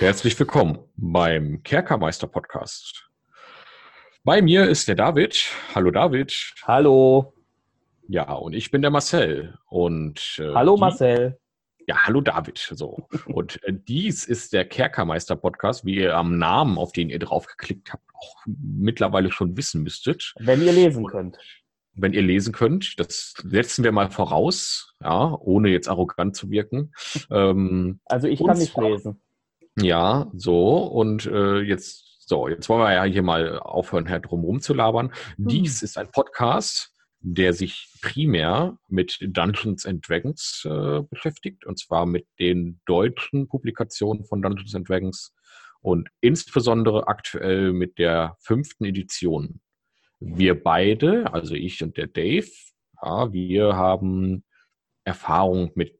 Herzlich willkommen beim Kerkermeister Podcast. Bei mir ist der David. Hallo David. Hallo. Ja, und ich bin der Marcel. Und äh, Hallo die, Marcel. Ja, hallo David. So. und äh, dies ist der Kerkermeister Podcast, wie ihr am Namen, auf den ihr draufgeklickt habt, auch mittlerweile schon wissen müsstet. Wenn ihr lesen könnt. Wenn ihr lesen könnt, das setzen wir mal voraus, ja, ohne jetzt arrogant zu wirken. Ähm, also ich kann nicht lesen. Ja, so. Und äh, jetzt, so, jetzt wollen wir ja hier mal aufhören, herum zu labern. Hm. Dies ist ein Podcast, der sich primär mit Dungeons and Dragons äh, beschäftigt, und zwar mit den deutschen Publikationen von Dungeons and Dragons und insbesondere aktuell mit der fünften Edition. Wir beide, also ich und der Dave, ja, wir haben Erfahrung mit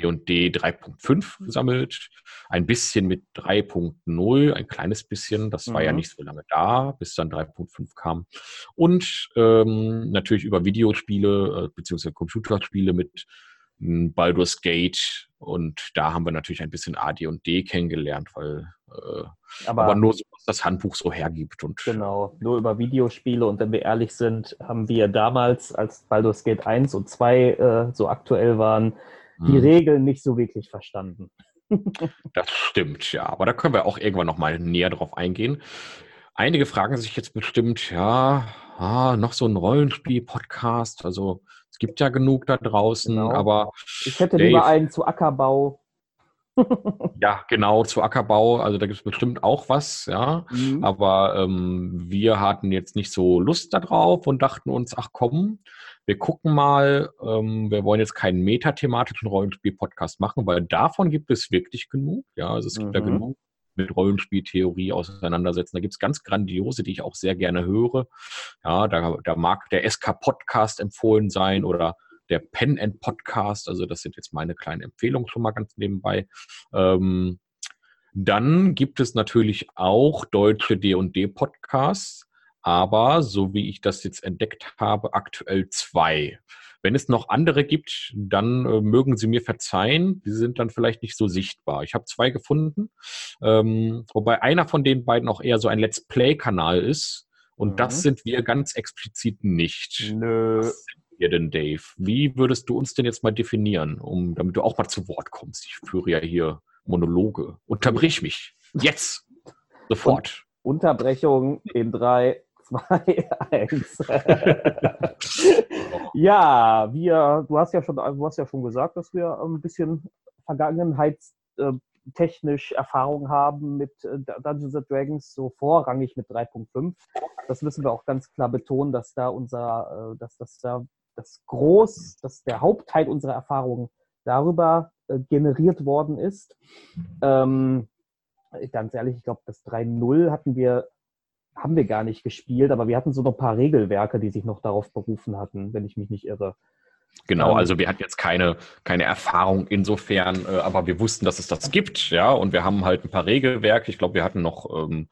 D&D 3.5 gesammelt, ein bisschen mit 3.0, ein kleines bisschen, das war mhm. ja nicht so lange da, bis dann 3.5 kam. Und ähm, natürlich über Videospiele äh, beziehungsweise Computerspiele mit hm, Baldur's Gate und da haben wir natürlich ein bisschen AD und D kennengelernt, weil äh, aber, aber, nur so, was das Handbuch so hergibt. Und genau, nur über Videospiele und wenn wir ehrlich sind, haben wir damals, als Baldur's Gate 1 und 2 äh, so aktuell waren, die hm. Regeln nicht so wirklich verstanden. das stimmt, ja. Aber da können wir auch irgendwann nochmal näher drauf eingehen. Einige fragen sich jetzt bestimmt, ja, ah, noch so ein Rollenspiel-Podcast. Also es gibt ja genug da draußen, genau. aber. Ich hätte Dave, lieber einen zu Ackerbau. ja, genau, zu Ackerbau. Also da gibt es bestimmt auch was, ja. Mhm. Aber ähm, wir hatten jetzt nicht so Lust darauf und dachten uns, ach komm, wir gucken mal, ähm, wir wollen jetzt keinen metathematischen Rollenspiel-Podcast machen, weil davon gibt es wirklich genug. Ja, also es gibt mhm. da genug mit Rollenspieltheorie auseinandersetzen. Da gibt es ganz grandiose, die ich auch sehr gerne höre. Ja, da, da mag der SK-Podcast empfohlen sein oder der Pen and Podcast. Also das sind jetzt meine kleinen Empfehlungen schon mal ganz nebenbei. Ähm, dann gibt es natürlich auch deutsche D&D-Podcasts aber so wie ich das jetzt entdeckt habe, aktuell zwei. Wenn es noch andere gibt, dann äh, mögen Sie mir verzeihen. Die sind dann vielleicht nicht so sichtbar. Ich habe zwei gefunden, ähm, wobei einer von den beiden auch eher so ein Let's Play-Kanal ist. Und mhm. das sind wir ganz explizit nicht. Nö. Was sind wir denn, Dave? Wie würdest du uns denn jetzt mal definieren, um, damit du auch mal zu Wort kommst? Ich führe ja hier Monologe. Unterbrich mich. Jetzt. Sofort. Unterbrechung in drei, 2, 1. ja, wir, du hast ja schon, du hast ja schon gesagt, dass wir ein bisschen vergangenheitstechnisch Erfahrung haben mit äh, Dungeons and Dragons, so vorrangig mit 3.5. Das müssen wir auch ganz klar betonen, dass da unser, äh, dass das da das Groß, dass der Hauptteil unserer Erfahrungen darüber äh, generiert worden ist. Ähm, ganz ehrlich, ich glaube, das 3.0 hatten wir haben wir gar nicht gespielt, aber wir hatten so noch ein paar Regelwerke, die sich noch darauf berufen hatten, wenn ich mich nicht irre. Genau, ähm, also wir hatten jetzt keine, keine Erfahrung insofern, äh, aber wir wussten, dass es das gibt, ja, und wir haben halt ein paar Regelwerke. Ich glaube, wir hatten noch, ähm,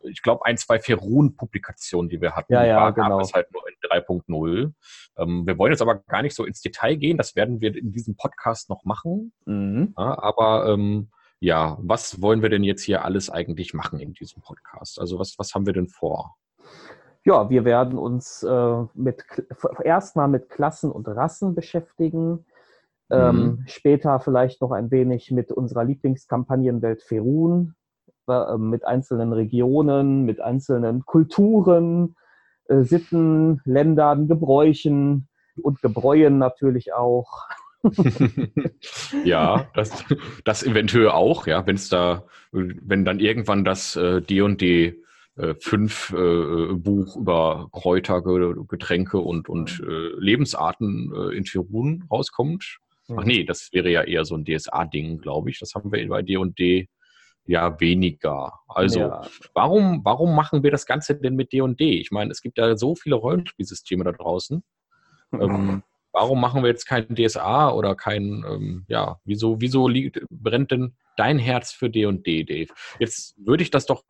ich glaube, ein, zwei Ferun-Publikationen, die wir hatten. Ja, ja, genau. Das halt nur in 3.0. Ähm, wir wollen jetzt aber gar nicht so ins Detail gehen, das werden wir in diesem Podcast noch machen. Mhm. Ja, aber ähm, ja, was wollen wir denn jetzt hier alles eigentlich machen in diesem Podcast? Also was, was haben wir denn vor? Ja, wir werden uns äh, mit erstmal mit Klassen und Rassen beschäftigen. Ähm, mhm. Später vielleicht noch ein wenig mit unserer Lieblingskampagnenwelt Ferun, äh, mit einzelnen Regionen, mit einzelnen Kulturen, äh, Sitten, Ländern, Gebräuchen und Gebräuen natürlich auch. ja, das, das eventuell auch, ja, wenn es da, wenn dann irgendwann das äh, D&D äh, fünf äh, Buch über Kräuter, Getränke und, und äh, Lebensarten äh, in Tirun rauskommt. Ach nee, das wäre ja eher so ein DSA-Ding, glaube ich. Das haben wir bei D&D ja weniger. Also ja. warum, warum machen wir das Ganze denn mit D&D? Ich meine, es gibt ja so viele Rollenspielsysteme da draußen. ähm, warum machen wir jetzt kein DSA oder kein, ähm, ja, wieso, wieso liegt, brennt denn dein Herz für D&D, Dave? Jetzt würde ich das doch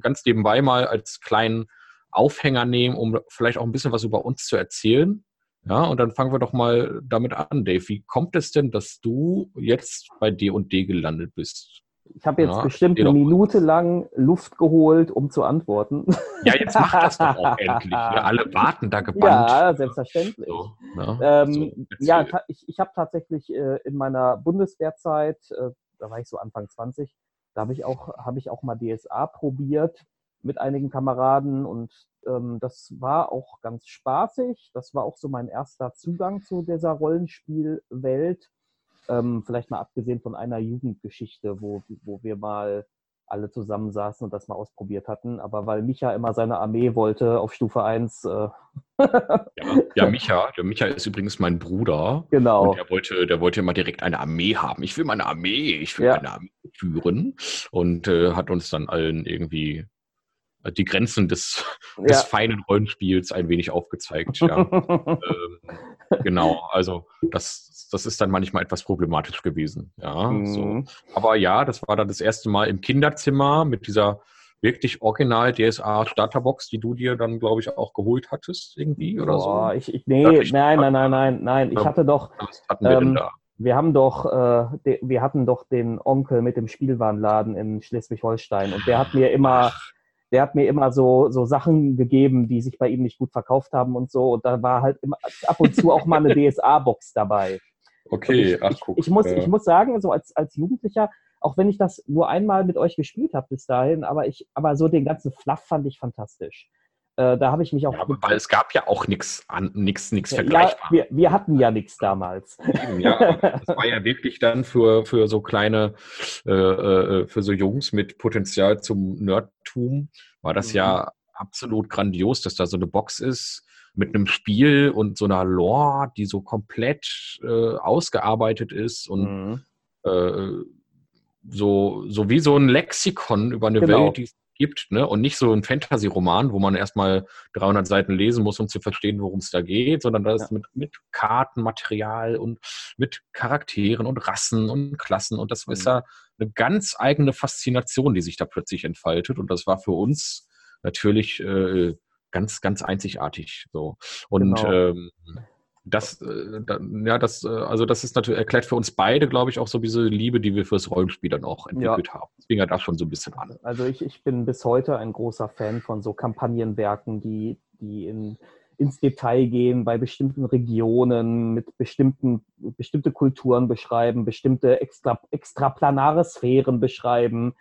ganz nebenbei mal als kleinen Aufhänger nehmen, um vielleicht auch ein bisschen was über uns zu erzählen. Ja, und dann fangen wir doch mal damit an, Dave. Wie kommt es denn, dass du jetzt bei D&D gelandet bist? Ich habe jetzt ja, bestimmt eine Minute lang Luft geholt, um zu antworten. Ja, jetzt mach das doch auch endlich. Wir alle warten da gebannt. Ja, selbstverständlich. So, ne? ähm, so, ja, ich, ich habe tatsächlich äh, in meiner Bundeswehrzeit, äh, da war ich so Anfang 20, da habe ich, auch, hab ich auch mal DSA probiert mit einigen Kameraden und ähm, das war auch ganz spaßig. Das war auch so mein erster Zugang zu dieser Rollenspielwelt. Ähm, vielleicht mal abgesehen von einer Jugendgeschichte, wo, wo wir mal alle zusammensaßen und das mal ausprobiert hatten. Aber weil Micha immer seine Armee wollte auf Stufe 1. Äh ja, ja, Micha. Der Micha ist übrigens mein Bruder. Genau. Und der wollte, der wollte immer direkt eine Armee haben. Ich will meine Armee, ich will ja. meine Armee führen. Und äh, hat uns dann allen irgendwie die Grenzen des, des feinen Rollenspiels ein wenig aufgezeigt. Ja. ähm, genau, also das, das ist dann manchmal etwas problematisch gewesen. Ja, mhm. so. Aber ja, das war dann das erste Mal im Kinderzimmer mit dieser wirklich original DSA Starterbox, die du dir dann, glaube ich, auch geholt hattest irgendwie oder Boah, so? Ich, ich, nee, ich, nein, nein, nein, nein, nein. Ich hatte doch. Was hatten wir ähm, denn da? Wir haben doch, äh, de, wir hatten doch den Onkel mit dem Spielwarenladen in Schleswig-Holstein und der hat mir immer, Ach der hat mir immer so, so Sachen gegeben, die sich bei ihm nicht gut verkauft haben und so. Und da war halt immer, ab und zu auch mal eine DSA-Box dabei. Okay, ich, ach guck. Ich, ich, muss, ich muss sagen, so als, als Jugendlicher, auch wenn ich das nur einmal mit euch gespielt habe bis dahin, aber ich, aber so den ganzen Fluff fand ich fantastisch. Äh, da habe ich mich auch. Ja, weil es gab ja auch nichts nichts nichts vergleichbares. Ja, wir, wir, hatten ja nichts damals. Ja, das war ja wirklich dann für, für so kleine, äh, äh, für so Jungs mit Potenzial zum Nerdtum, war das mhm. ja absolut grandios, dass da so eine Box ist mit einem Spiel und so einer Lore, die so komplett äh, ausgearbeitet ist und mhm. äh, so, so wie so ein Lexikon über eine genau. Welt, die es gibt, ne? Und nicht so ein Fantasy-Roman, wo man erstmal 300 Seiten lesen muss, um zu verstehen, worum es da geht, sondern das ja. mit, mit Kartenmaterial und mit Charakteren und Rassen und Klassen. Und das mhm. ist ja eine ganz eigene Faszination, die sich da plötzlich entfaltet. Und das war für uns natürlich äh, ganz, ganz einzigartig. So. Und genau. ähm, das, äh, ja, das, äh, also das ist natürlich, erklärt für uns beide, glaube ich, auch so diese Liebe, die wir fürs Rollenspiel dann auch entwickelt ja. haben. Das fing ja da schon so ein bisschen an. Also ich, ich bin bis heute ein großer Fan von so Kampagnenwerken, die, die in, ins Detail gehen, bei bestimmten Regionen, mit bestimmten, bestimmte Kulturen beschreiben, bestimmte extra, extraplanare Sphären beschreiben.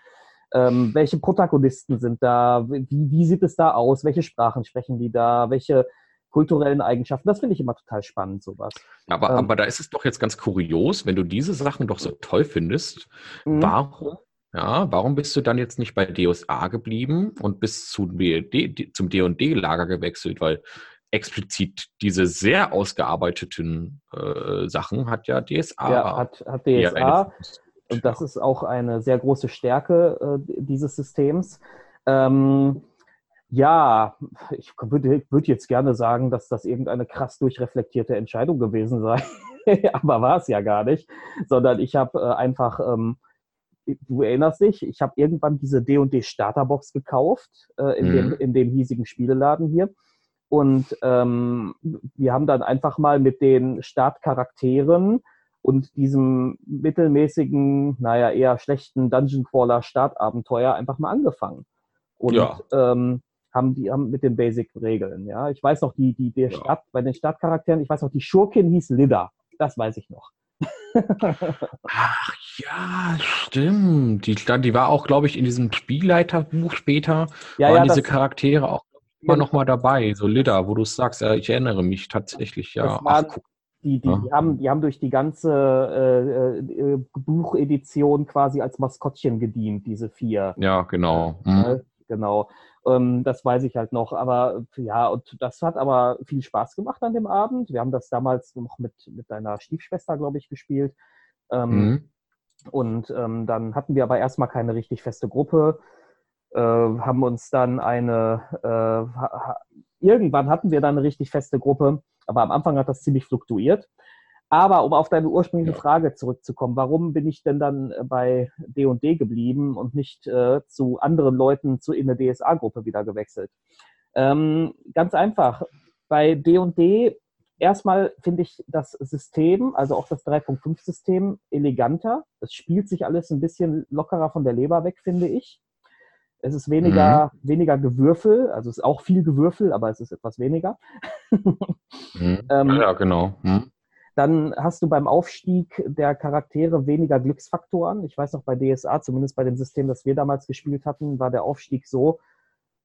Ähm, welche Protagonisten sind da? Wie, wie sieht es da aus? Welche Sprachen sprechen die da? Welche kulturellen Eigenschaften. Das finde ich immer total spannend, sowas. Aber, ähm, aber da ist es doch jetzt ganz kurios, wenn du diese Sachen doch so toll findest, mhm. warum, ja, warum bist du dann jetzt nicht bei DSA geblieben und bist zu D, zum D&D-Lager gewechselt? Weil explizit diese sehr ausgearbeiteten äh, Sachen hat ja DSA. Ja, hat, hat DSA. Und das ist auch eine sehr große Stärke äh, dieses Systems. Ähm, ja, ich würde, würde jetzt gerne sagen, dass das irgendeine krass durchreflektierte Entscheidung gewesen sei. Aber war es ja gar nicht. Sondern ich habe äh, einfach, ähm, du erinnerst dich, ich habe irgendwann diese D&D Starterbox gekauft äh, in, mhm. dem, in dem hiesigen Spieleladen hier. Und ähm, wir haben dann einfach mal mit den Startcharakteren und diesem mittelmäßigen, naja, eher schlechten Dungeon Crawler Startabenteuer einfach mal angefangen. Und ja. ähm, haben die haben mit den Basic-Regeln. Ja, ich weiß noch die die der ja. Stadt bei den Stadtcharakteren. Ich weiß noch die Schurkin hieß Lida. Das weiß ich noch. Ach ja, stimmt. Die, die war auch, glaube ich, in diesem Spielleiterbuch später. Ja, waren ja, diese Charaktere auch immer noch mal dabei. So Lida, wo du sagst, ja, ich erinnere mich tatsächlich. Ja, Ach, die, die, die, haben, die haben durch die ganze äh, äh, Buchedition quasi als Maskottchen gedient, diese vier. Ja, genau. Mhm. Genau. Ähm, das weiß ich halt noch. Aber ja, und das hat aber viel Spaß gemacht an dem Abend. Wir haben das damals noch mit, mit deiner Stiefschwester, glaube ich, gespielt. Ähm, mhm. Und ähm, dann hatten wir aber erstmal keine richtig feste Gruppe. Äh, haben uns dann eine, äh, irgendwann hatten wir dann eine richtig feste Gruppe, aber am Anfang hat das ziemlich fluktuiert. Aber um auf deine ursprüngliche ja. Frage zurückzukommen, warum bin ich denn dann äh, bei D&D geblieben und nicht äh, zu anderen Leuten zu, in der DSA-Gruppe wieder gewechselt? Ähm, ganz einfach. Bei D&D erstmal finde ich das System, also auch das 3.5-System, eleganter. Es spielt sich alles ein bisschen lockerer von der Leber weg, finde ich. Es ist weniger, mhm. weniger Gewürfel, also es ist auch viel Gewürfel, aber es ist etwas weniger. mhm. ähm, ja, genau. Mhm. Dann hast du beim Aufstieg der Charaktere weniger Glücksfaktoren. Ich weiß noch, bei DSA, zumindest bei dem System, das wir damals gespielt hatten, war der Aufstieg so,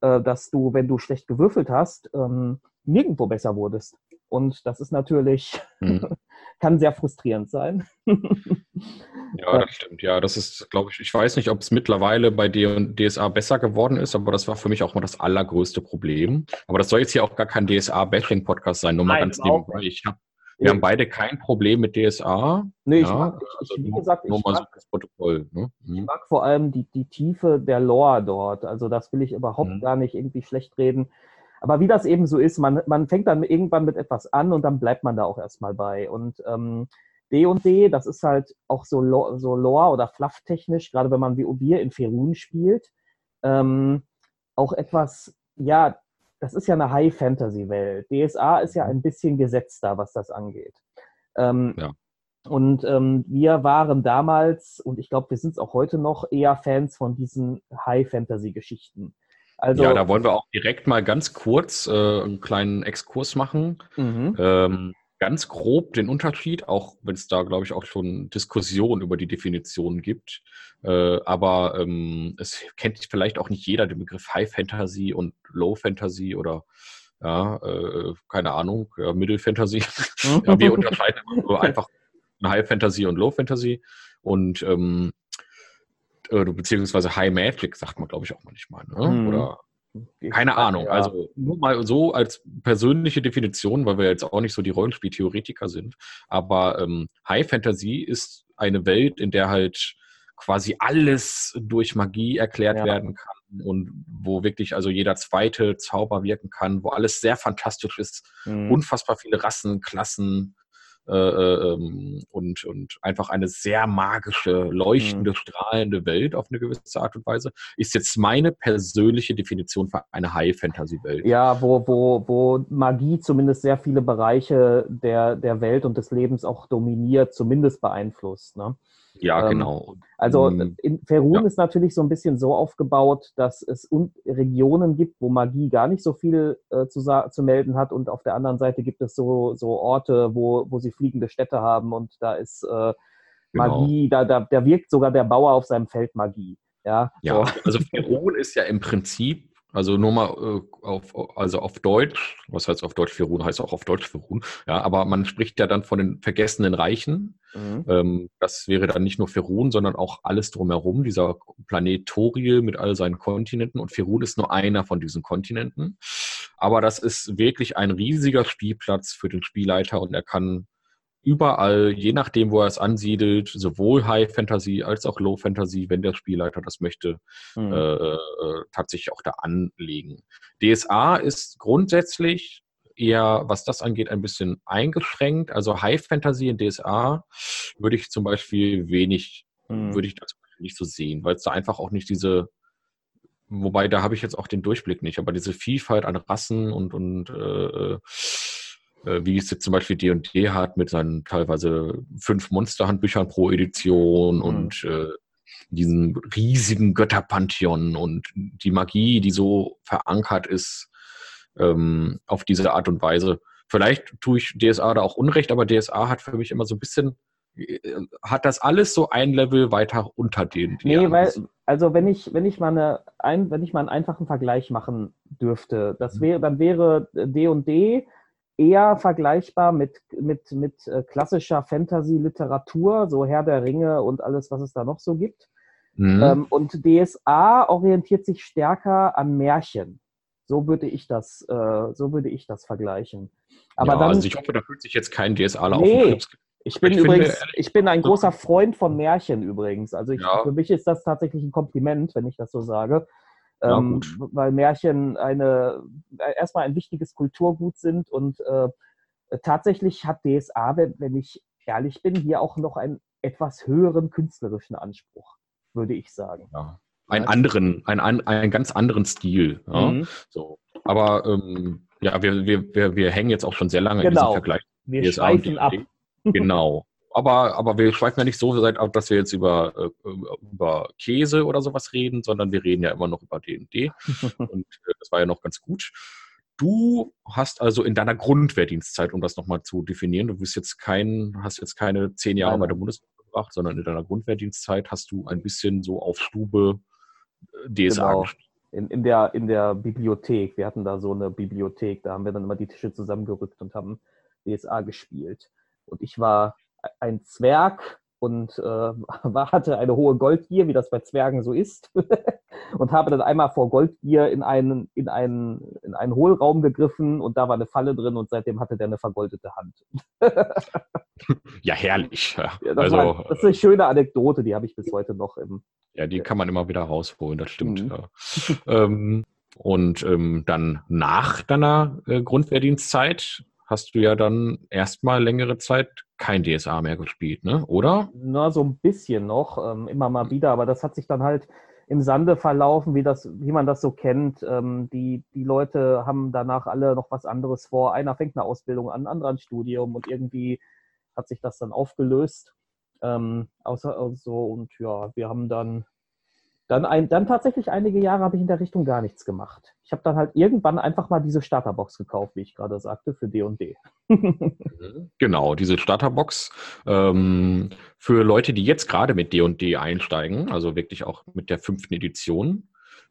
äh, dass du, wenn du schlecht gewürfelt hast, ähm, nirgendwo besser wurdest. Und das ist natürlich, mhm. kann sehr frustrierend sein. ja, das stimmt. Ja, das ist, glaube ich, ich weiß nicht, ob es mittlerweile bei DSA besser geworden ist, aber das war für mich auch mal das allergrößte Problem. Aber das soll jetzt hier auch gar kein DSA-Bashing-Podcast sein, nur mal Nein, ganz nebenbei. Ich habe wir haben beide kein Problem mit DSA. Nee, ich ja, mag, ich, also wie gesagt, nur ich, mag, so ne? mhm. ich mag vor allem die, die Tiefe der Lore dort. Also das will ich überhaupt mhm. gar nicht irgendwie schlecht reden. Aber wie das eben so ist, man, man fängt dann irgendwann mit etwas an und dann bleibt man da auch erstmal bei. Und ähm, D&D, das ist halt auch so, so Lore- oder Fluff-technisch, gerade wenn man wie Ubier in Ferun spielt, ähm, auch etwas, ja, das ist ja eine High-Fantasy-Welt. DSA ist ja ein bisschen gesetzter, was das angeht. Ähm, ja. Und ähm, wir waren damals, und ich glaube, wir sind es auch heute noch, eher Fans von diesen High-Fantasy-Geschichten. Also, ja, da wollen wir auch direkt mal ganz kurz äh, einen kleinen Exkurs machen. Mhm. Ähm, ganz grob den Unterschied, auch wenn es da, glaube ich, auch schon Diskussionen über die Definition gibt. Äh, aber ähm, es kennt vielleicht auch nicht jeder den Begriff High Fantasy und Low Fantasy oder ja, äh, keine Ahnung, ja, Middle Fantasy. ja, wir unterscheiden einfach High Fantasy und Low Fantasy. Und ähm, äh, beziehungsweise High Magic sagt man, glaube ich, auch manchmal. Ne? Mhm. Oder keine Ahnung. Ja. Also nur mal so als persönliche Definition, weil wir jetzt auch nicht so die Rollenspieltheoretiker sind. Aber ähm, High Fantasy ist eine Welt, in der halt quasi alles durch Magie erklärt ja. werden kann und wo wirklich also jeder zweite Zauber wirken kann, wo alles sehr fantastisch ist, mhm. unfassbar viele Rassen, Klassen, und, und einfach eine sehr magische, leuchtende, mhm. strahlende Welt auf eine gewisse Art und Weise, ist jetzt meine persönliche Definition für eine High-Fantasy-Welt. Ja, wo, wo, wo Magie zumindest sehr viele Bereiche der, der Welt und des Lebens auch dominiert, zumindest beeinflusst. Ne? Ja, ähm, genau. Also ähm, in Ferun ja. ist natürlich so ein bisschen so aufgebaut, dass es Regionen gibt, wo Magie gar nicht so viel äh, zu, zu melden hat und auf der anderen Seite gibt es so, so Orte, wo, wo sie fliegende Städte haben und da ist äh, genau. Magie, genau. da, da, da wirkt sogar der Bauer auf seinem Feld Magie. Ja, ja so. also Ferun ist ja im Prinzip also nur mal äh, auf, also auf Deutsch, was heißt auf Deutsch Firun, heißt auch auf Deutsch Firun, ja, aber man spricht ja dann von den vergessenen Reichen. Mhm. Ähm, das wäre dann nicht nur Firun, sondern auch alles drumherum, dieser Planet Toriel mit all seinen Kontinenten und Firun ist nur einer von diesen Kontinenten. Aber das ist wirklich ein riesiger Spielplatz für den Spielleiter und er kann überall, je nachdem, wo er es ansiedelt, sowohl High Fantasy als auch Low Fantasy, wenn der Spielleiter das möchte, mhm. äh, äh, tatsächlich auch da anlegen. DSA ist grundsätzlich eher, was das angeht, ein bisschen eingeschränkt. Also High Fantasy in DSA würde ich zum Beispiel wenig, mhm. würde ich da nicht so sehen, weil es da einfach auch nicht diese Wobei, da habe ich jetzt auch den Durchblick nicht, aber diese Vielfalt an Rassen und, und äh äh, wie es jetzt zum Beispiel D&D hat mit seinen teilweise fünf Monsterhandbüchern pro Edition mhm. und äh, diesen riesigen Götterpantheon und die Magie, die so verankert ist ähm, auf diese Art und Weise. Vielleicht tue ich DSA da auch Unrecht, aber DSA hat für mich immer so ein bisschen, äh, hat das alles so ein Level weiter unter den. Nee, weil, also wenn ich, wenn ich mal eine, ein, wenn ich mal einen einfachen Vergleich machen dürfte, das mhm. wäre, dann wäre D&D eher vergleichbar mit, mit, mit äh, klassischer Fantasy-Literatur, so Herr der Ringe und alles, was es da noch so gibt. Mhm. Ähm, und DSA orientiert sich stärker an Märchen. So würde ich das, äh, so würde ich das vergleichen. Aber ja, dann, also ich hoffe, da fühlt sich jetzt kein DSAler nee, auf Ich bin ich übrigens, finde, ich bin ein großer Freund von Märchen übrigens. Also ich, ja. für mich ist das tatsächlich ein Kompliment, wenn ich das so sage. Ja, ähm, weil Märchen eine äh, erstmal ein wichtiges Kulturgut sind und äh, tatsächlich hat DSA, wenn, wenn ich ehrlich bin, hier auch noch einen etwas höheren künstlerischen Anspruch, würde ich sagen. Ja. Einen anderen, einen, einen ganz anderen Stil. Ja? Mhm. So. Aber ähm, Ja, wir, wir, wir, wir hängen jetzt auch schon sehr lange genau. in diesem Vergleich. Wir DSA schweifen ab. Genau. Aber, aber wir schweifen ja nicht so weit ab, dass wir jetzt über, äh, über Käse oder sowas reden, sondern wir reden ja immer noch über D&D. Und äh, das war ja noch ganz gut. Du hast also in deiner Grundwehrdienstzeit, um das nochmal zu definieren, du bist jetzt kein, hast jetzt keine zehn Jahre bei der Bundeswehr gebracht, sondern in deiner Grundwehrdienstzeit hast du ein bisschen so auf Stube äh, DSA genau. gespielt. In, in, der, in der Bibliothek. Wir hatten da so eine Bibliothek, da haben wir dann immer die Tische zusammengerückt und haben DSA gespielt. Und ich war ein Zwerg und äh, hatte eine hohe Goldgier, wie das bei Zwergen so ist, und habe dann einmal vor Goldgier in einen, in, einen, in einen Hohlraum gegriffen und da war eine Falle drin und seitdem hatte der eine vergoldete Hand. ja, herrlich. Ja, das, also, war, das, ist eine schöne Anekdote, die habe ich bis heute noch im. Ja, die kann man immer wieder rausholen, das stimmt. Mhm. Ja. ähm, und ähm, dann nach deiner äh, Grundwehrdienstzeit hast du ja dann erstmal längere Zeit kein DSA mehr gespielt, ne? oder? Na, so ein bisschen noch, ähm, immer mal wieder, aber das hat sich dann halt im Sande verlaufen, wie, das, wie man das so kennt. Ähm, die, die Leute haben danach alle noch was anderes vor. Einer fängt eine Ausbildung an, anderer ein Studium und irgendwie hat sich das dann aufgelöst. Ähm, außer, also, und ja, wir haben dann dann, ein, dann tatsächlich einige Jahre habe ich in der Richtung gar nichts gemacht. Ich habe dann halt irgendwann einfach mal diese Starterbox gekauft, wie ich gerade sagte, für D&D. Mhm. genau, diese Starterbox. Ähm, für Leute, die jetzt gerade mit D&D einsteigen, also wirklich auch mit der fünften Edition,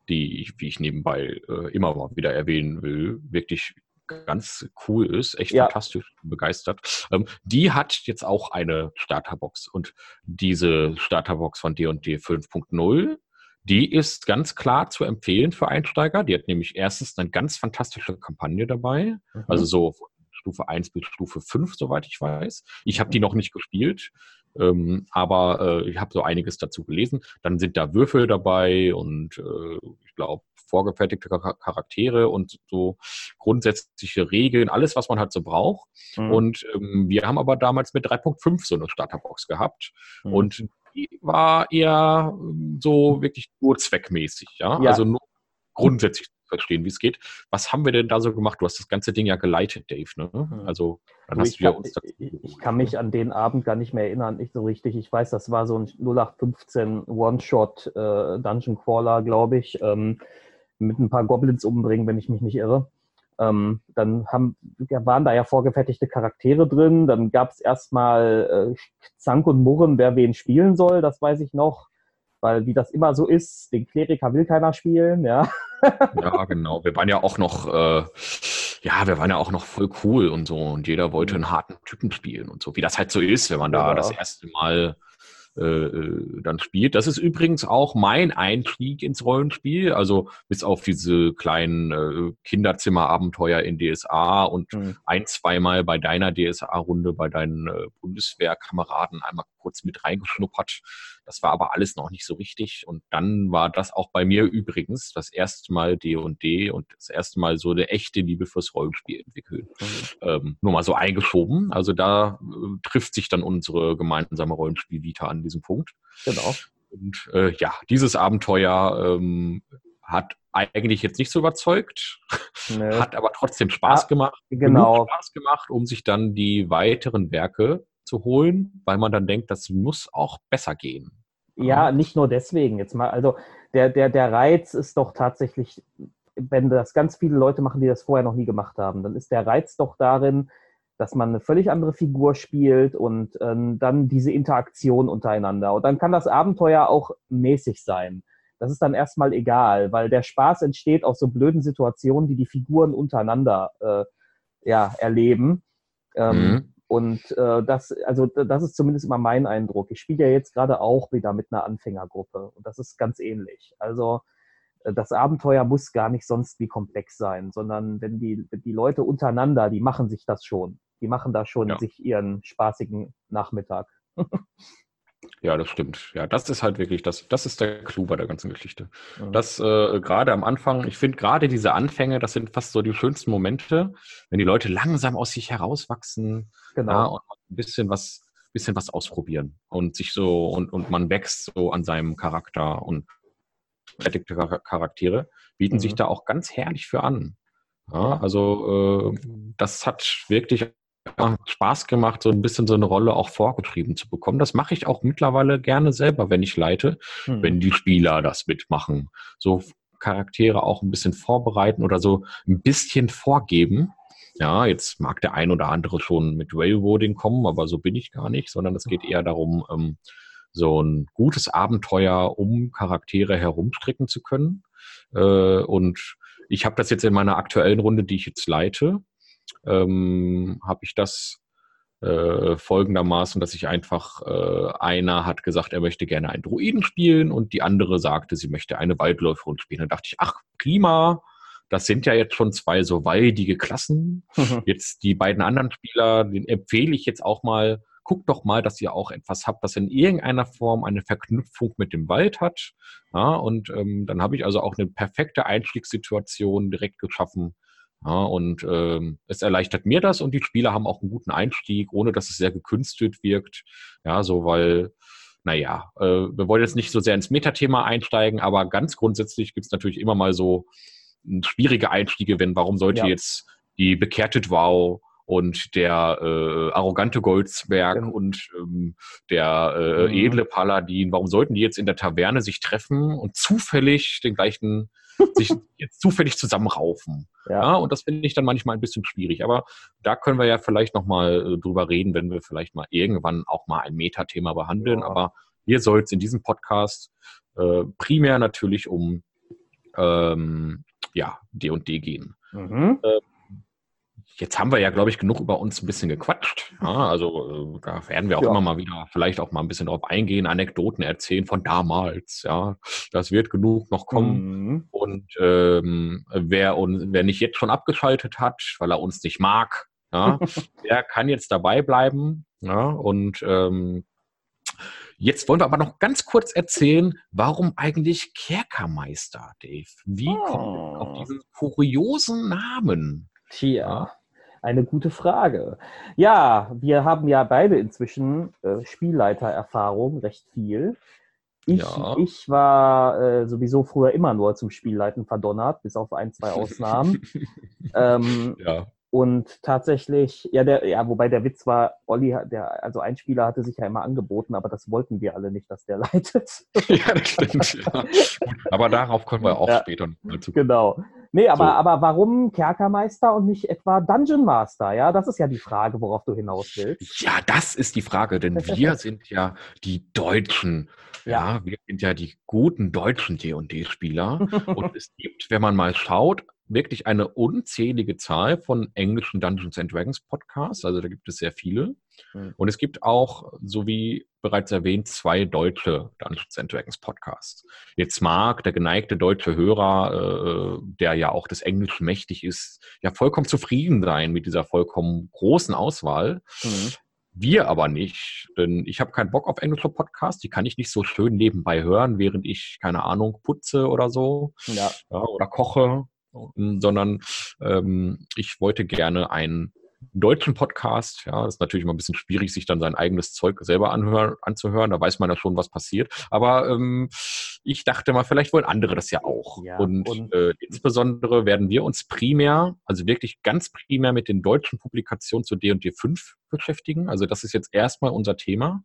die, ich, wie ich nebenbei äh, immer mal wieder erwähnen will, wirklich ganz cool ist, echt ja. fantastisch, begeistert. Ähm, die hat jetzt auch eine Starterbox und diese Starterbox von D&D 5.0 die ist ganz klar zu empfehlen für Einsteiger. Die hat nämlich erstens eine ganz fantastische Kampagne dabei. Mhm. Also so Stufe 1 bis Stufe 5, soweit ich weiß. Ich habe die noch nicht gespielt, ähm, aber äh, ich habe so einiges dazu gelesen. Dann sind da Würfel dabei und äh, ich glaube vorgefertigte Charaktere und so grundsätzliche Regeln, alles, was man halt so braucht. Mhm. Und ähm, wir haben aber damals mit 3.5 so eine Starterbox gehabt. Mhm. Und war eher ähm, so wirklich nur zweckmäßig, ja. ja. Also nur grundsätzlich verstehen, wie es geht. Was haben wir denn da so gemacht? Du hast das ganze Ding ja geleitet, Dave. Ne? Hm. Also dann du, hast du ja uns dazu ich, ich kann mich an den Abend gar nicht mehr erinnern, nicht so richtig. Ich weiß, das war so ein 0815 One-Shot äh, Dungeon Crawler, glaube ich, ähm, mit ein paar Goblins umbringen, wenn ich mich nicht irre. Ähm, dann haben, waren da ja vorgefertigte Charaktere drin. Dann gab es erstmal äh, Zank und Murren, wer wen spielen soll, das weiß ich noch. Weil, wie das immer so ist, den Kleriker will keiner spielen, ja. ja, genau. Wir waren ja auch noch, äh, ja, wir waren ja auch noch voll cool und so. Und jeder wollte einen harten Typen spielen und so. Wie das halt so ist, wenn man da ja. das erste Mal äh, äh, dann spielt. Das ist übrigens auch mein Einstieg ins Rollenspiel, also bis auf diese kleinen äh, Kinderzimmerabenteuer in DSA und mhm. ein, zweimal bei deiner DSA-Runde bei deinen äh, Bundeswehrkameraden einmal kurz mit reingeschnuppert. Das war aber alles noch nicht so richtig. Und dann war das auch bei mir übrigens das erste Mal D&D und das erste Mal so eine echte Liebe fürs Rollenspiel entwickeln. Mhm. Ähm, nur mal so eingeschoben. Also da äh, trifft sich dann unsere gemeinsame Rollenspiel-Vita an diesem Punkt. Genau. Und äh, ja, dieses Abenteuer ähm, hat eigentlich jetzt nicht so überzeugt, nee. hat aber trotzdem Spaß ah, gemacht. Genau. Spaß gemacht, um sich dann die weiteren Werke zu holen, weil man dann denkt, das muss auch besser gehen. Ja, nicht nur deswegen jetzt mal. Also der, der, der Reiz ist doch tatsächlich, wenn das ganz viele Leute machen, die das vorher noch nie gemacht haben, dann ist der Reiz doch darin, dass man eine völlig andere Figur spielt und äh, dann diese Interaktion untereinander. Und dann kann das Abenteuer auch mäßig sein. Das ist dann erstmal egal, weil der Spaß entsteht aus so blöden Situationen, die die Figuren untereinander äh, ja, erleben. Ähm, mhm. Und äh, das, also das ist zumindest immer mein Eindruck. Ich spiele ja jetzt gerade auch wieder mit einer Anfängergruppe und das ist ganz ähnlich. Also äh, das Abenteuer muss gar nicht sonst wie komplex sein, sondern wenn die, die Leute untereinander, die machen sich das schon. Die machen da schon ja. sich ihren spaßigen Nachmittag. Ja, das stimmt. Ja, das ist halt wirklich, das, das ist der Clou bei der ganzen Geschichte. Mhm. Das äh, gerade am Anfang, ich finde gerade diese Anfänge, das sind fast so die schönsten Momente, wenn die Leute langsam aus sich herauswachsen genau. ja, und ein bisschen was, bisschen was ausprobieren und sich so und, und man wächst so an seinem Charakter und fertigte Charaktere bieten mhm. sich da auch ganz herrlich für an. Ja, also äh, das hat wirklich Spaß gemacht, so ein bisschen so eine Rolle auch vorgetrieben zu bekommen. Das mache ich auch mittlerweile gerne selber, wenn ich leite, hm. wenn die Spieler das mitmachen. So Charaktere auch ein bisschen vorbereiten oder so ein bisschen vorgeben. Ja, jetzt mag der ein oder andere schon mit Railroading kommen, aber so bin ich gar nicht, sondern es geht eher darum, ähm, so ein gutes Abenteuer um Charaktere herumstricken zu können. Äh, und ich habe das jetzt in meiner aktuellen Runde, die ich jetzt leite, ähm, habe ich das äh, folgendermaßen, dass ich einfach, äh, einer hat gesagt, er möchte gerne einen Druiden spielen und die andere sagte, sie möchte eine Waldläuferin spielen. Dann dachte ich, ach, prima, das sind ja jetzt schon zwei so waldige Klassen. Mhm. Jetzt die beiden anderen Spieler, den empfehle ich jetzt auch mal, guckt doch mal, dass ihr auch etwas habt, das in irgendeiner Form eine Verknüpfung mit dem Wald hat. Ja, und ähm, dann habe ich also auch eine perfekte Einstiegssituation direkt geschaffen, ja, und ähm, es erleichtert mir das und die Spieler haben auch einen guten Einstieg, ohne dass es sehr gekünstelt wirkt. Ja, so weil, naja, äh, wir wollen jetzt nicht so sehr ins Metathema einsteigen, aber ganz grundsätzlich gibt es natürlich immer mal so hm, schwierige Einstiege, wenn warum sollte ja. jetzt die bekehrte Wow und der äh, arrogante Goldzwerg genau. und ähm, der äh, mhm. edle Paladin, warum sollten die jetzt in der Taverne sich treffen und zufällig den gleichen sich jetzt zufällig zusammenraufen. Ja. ja und das finde ich dann manchmal ein bisschen schwierig. Aber da können wir ja vielleicht nochmal äh, drüber reden, wenn wir vielleicht mal irgendwann auch mal ein Metathema behandeln. Ja. Aber hier soll es in diesem Podcast äh, primär natürlich um ähm, ja, D&D gehen. Mhm. Äh, Jetzt haben wir ja, glaube ich, genug über uns ein bisschen gequatscht. Ja, also äh, da werden wir auch ja. immer mal wieder vielleicht auch mal ein bisschen drauf eingehen, Anekdoten erzählen von damals. Ja, das wird genug noch kommen. Mhm. Und ähm, wer, wer nicht jetzt schon abgeschaltet hat, weil er uns nicht mag, ja, der kann jetzt dabei bleiben. Ja, und ähm, Jetzt wollen wir aber noch ganz kurz erzählen, warum eigentlich Kerkermeister, Dave? Wie oh. kommt auf diesen kuriosen Namen? Tja. Eine gute Frage. Ja, wir haben ja beide inzwischen äh, Spielleitererfahrung, recht viel. Ich, ja. ich war äh, sowieso früher immer nur zum Spielleiten verdonnert, bis auf ein, zwei Ausnahmen. ähm, ja. Und tatsächlich, ja, der, ja, wobei der Witz war, Olli, der, also ein Spieler hatte sich ja immer angeboten, aber das wollten wir alle nicht, dass der leitet. ja, das stimmt, ja. Aber darauf können wir auch ja, später mal zu. Genau. Nee, aber, so. aber warum Kerkermeister und nicht etwa Dungeon Master? Ja, das ist ja die Frage, worauf du hinaus willst. Ja, das ist die Frage, denn wir sind ja die Deutschen. Ja. ja, wir sind ja die guten deutschen D&D-Spieler. und es gibt, wenn man mal schaut, wirklich eine unzählige Zahl von englischen Dungeons and Dragons Podcasts. Also da gibt es sehr viele. Mhm. Und es gibt auch, so wie bereits erwähnt, zwei deutsche Dungeons and Dragons Podcasts. Jetzt mag der geneigte deutsche Hörer, äh, der ja auch des Englischen mächtig ist, ja vollkommen zufrieden sein mit dieser vollkommen großen Auswahl. Mhm. Wir aber nicht, denn ich habe keinen Bock auf englische Podcasts, die kann ich nicht so schön nebenbei hören, während ich, keine Ahnung, putze oder so ja. Ja, oder koche sondern ähm, ich wollte gerne einen deutschen Podcast. Ja, das ist natürlich immer ein bisschen schwierig, sich dann sein eigenes Zeug selber anhören, anzuhören. Da weiß man ja schon, was passiert. Aber ähm, ich dachte mal, vielleicht wollen andere das ja auch. Ja, und, und äh, insbesondere werden wir uns primär, also wirklich ganz primär mit den deutschen Publikationen zu D&D 5 beschäftigen. Also das ist jetzt erstmal unser Thema.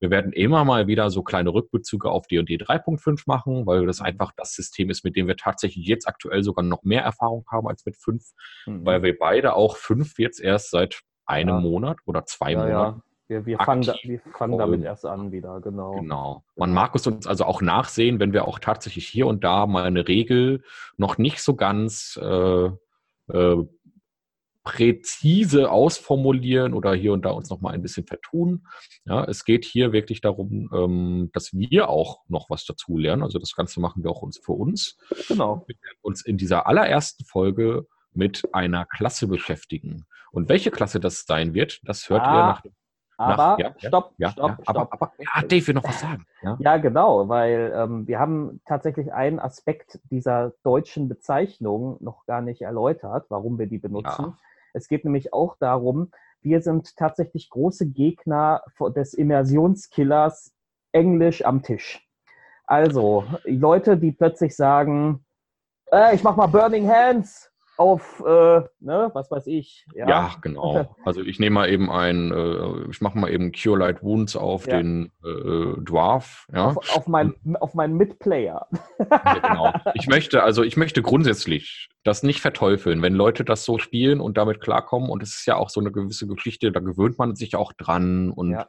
Wir werden immer mal wieder so kleine Rückbezüge auf D&D 3.5 machen, weil das einfach das System ist, mit dem wir tatsächlich jetzt aktuell sogar noch mehr Erfahrung haben als mit 5, mhm. weil wir beide auch 5 jetzt erst seit einem ja. Monat oder zwei ja, Monaten. Wir, wir, fangen, da, wir fangen damit erst an wieder, genau. Genau. Man mag es uns also auch nachsehen, wenn wir auch tatsächlich hier und da mal eine Regel noch nicht so ganz äh, äh, präzise ausformulieren oder hier und da uns noch mal ein bisschen vertun. Ja, es geht hier wirklich darum, ähm, dass wir auch noch was dazu lernen. Also das Ganze machen wir auch uns für uns. Genau. Wir werden uns in dieser allerersten Folge mit einer Klasse beschäftigen. Und welche Klasse das sein wird, das hört ah, ihr nach dem aber, ja, stopp, ja, stopp, ja, stopp. Aber, aber ja, Dave will noch was sagen. Ja, ja genau, weil ähm, wir haben tatsächlich einen Aspekt dieser deutschen Bezeichnung noch gar nicht erläutert, warum wir die benutzen. Es geht nämlich auch darum, wir sind tatsächlich große Gegner des Immersionskillers Englisch am Tisch. Also, Leute, die plötzlich sagen, äh, ich mach mal Burning Hands auf, äh, ne, was weiß ich. Ja, ja genau. Also ich nehme mal eben ein, äh, ich mache mal eben Cure Light Wounds auf ja. den äh, Dwarf. Ja. Auf, auf, mein, auf meinen Mitplayer. Ja, genau. Ich möchte, also ich möchte grundsätzlich das nicht verteufeln, wenn Leute das so spielen und damit klarkommen. Und es ist ja auch so eine gewisse Geschichte, da gewöhnt man sich auch dran. Und ja.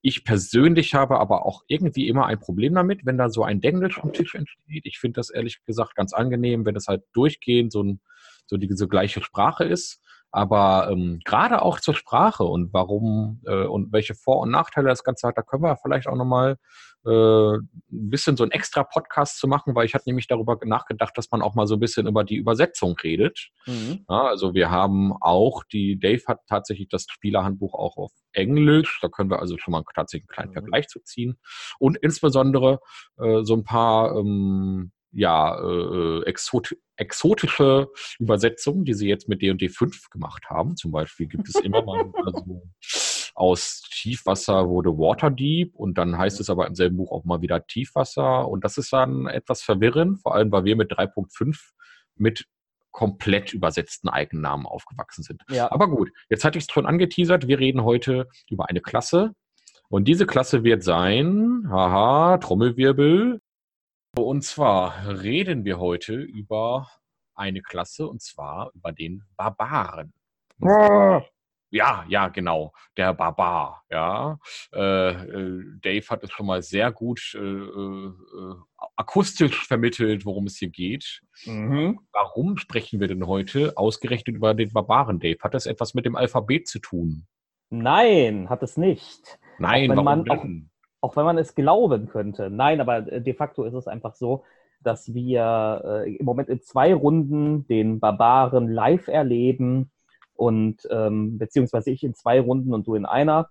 ich persönlich habe aber auch irgendwie immer ein Problem damit, wenn da so ein Denglisch am Tisch entsteht. Ich finde das ehrlich gesagt ganz angenehm, wenn es halt durchgehend so ein so die so gleiche Sprache ist. Aber ähm, gerade auch zur Sprache und warum äh, und welche Vor- und Nachteile das Ganze hat, da können wir vielleicht auch nochmal äh, ein bisschen so ein extra Podcast zu machen, weil ich hatte nämlich darüber nachgedacht, dass man auch mal so ein bisschen über die Übersetzung redet. Mhm. Ja, also wir haben auch, die Dave hat tatsächlich das Spielerhandbuch auch auf Englisch. Da können wir also schon mal tatsächlich einen kleinen mhm. Vergleich zu ziehen. Und insbesondere äh, so ein paar ähm, ja, äh, exot exotische Übersetzungen, die sie jetzt mit D&D 5 gemacht haben. Zum Beispiel gibt es immer mal so aus Tiefwasser wurde Waterdeep und dann heißt es aber im selben Buch auch mal wieder Tiefwasser und das ist dann etwas verwirrend, vor allem weil wir mit 3.5 mit komplett übersetzten Eigennamen aufgewachsen sind. Ja. Aber gut, jetzt hatte ich es schon angeteasert, wir reden heute über eine Klasse und diese Klasse wird sein, haha, Trommelwirbel, und zwar reden wir heute über eine Klasse und zwar über den Barbaren. Ah. Ja, ja, genau, der Barbar. Ja, äh, äh, Dave hat es schon mal sehr gut äh, äh, akustisch vermittelt, worum es hier geht. Mhm. Warum sprechen wir denn heute ausgerechnet über den Barbaren, Dave? Hat das etwas mit dem Alphabet zu tun? Nein, hat es nicht. Nein, warum man, denn? Auch wenn man es glauben könnte. Nein, aber äh, de facto ist es einfach so, dass wir äh, im Moment in zwei Runden den Barbaren live erleben und ähm, beziehungsweise ich in zwei Runden und du in einer.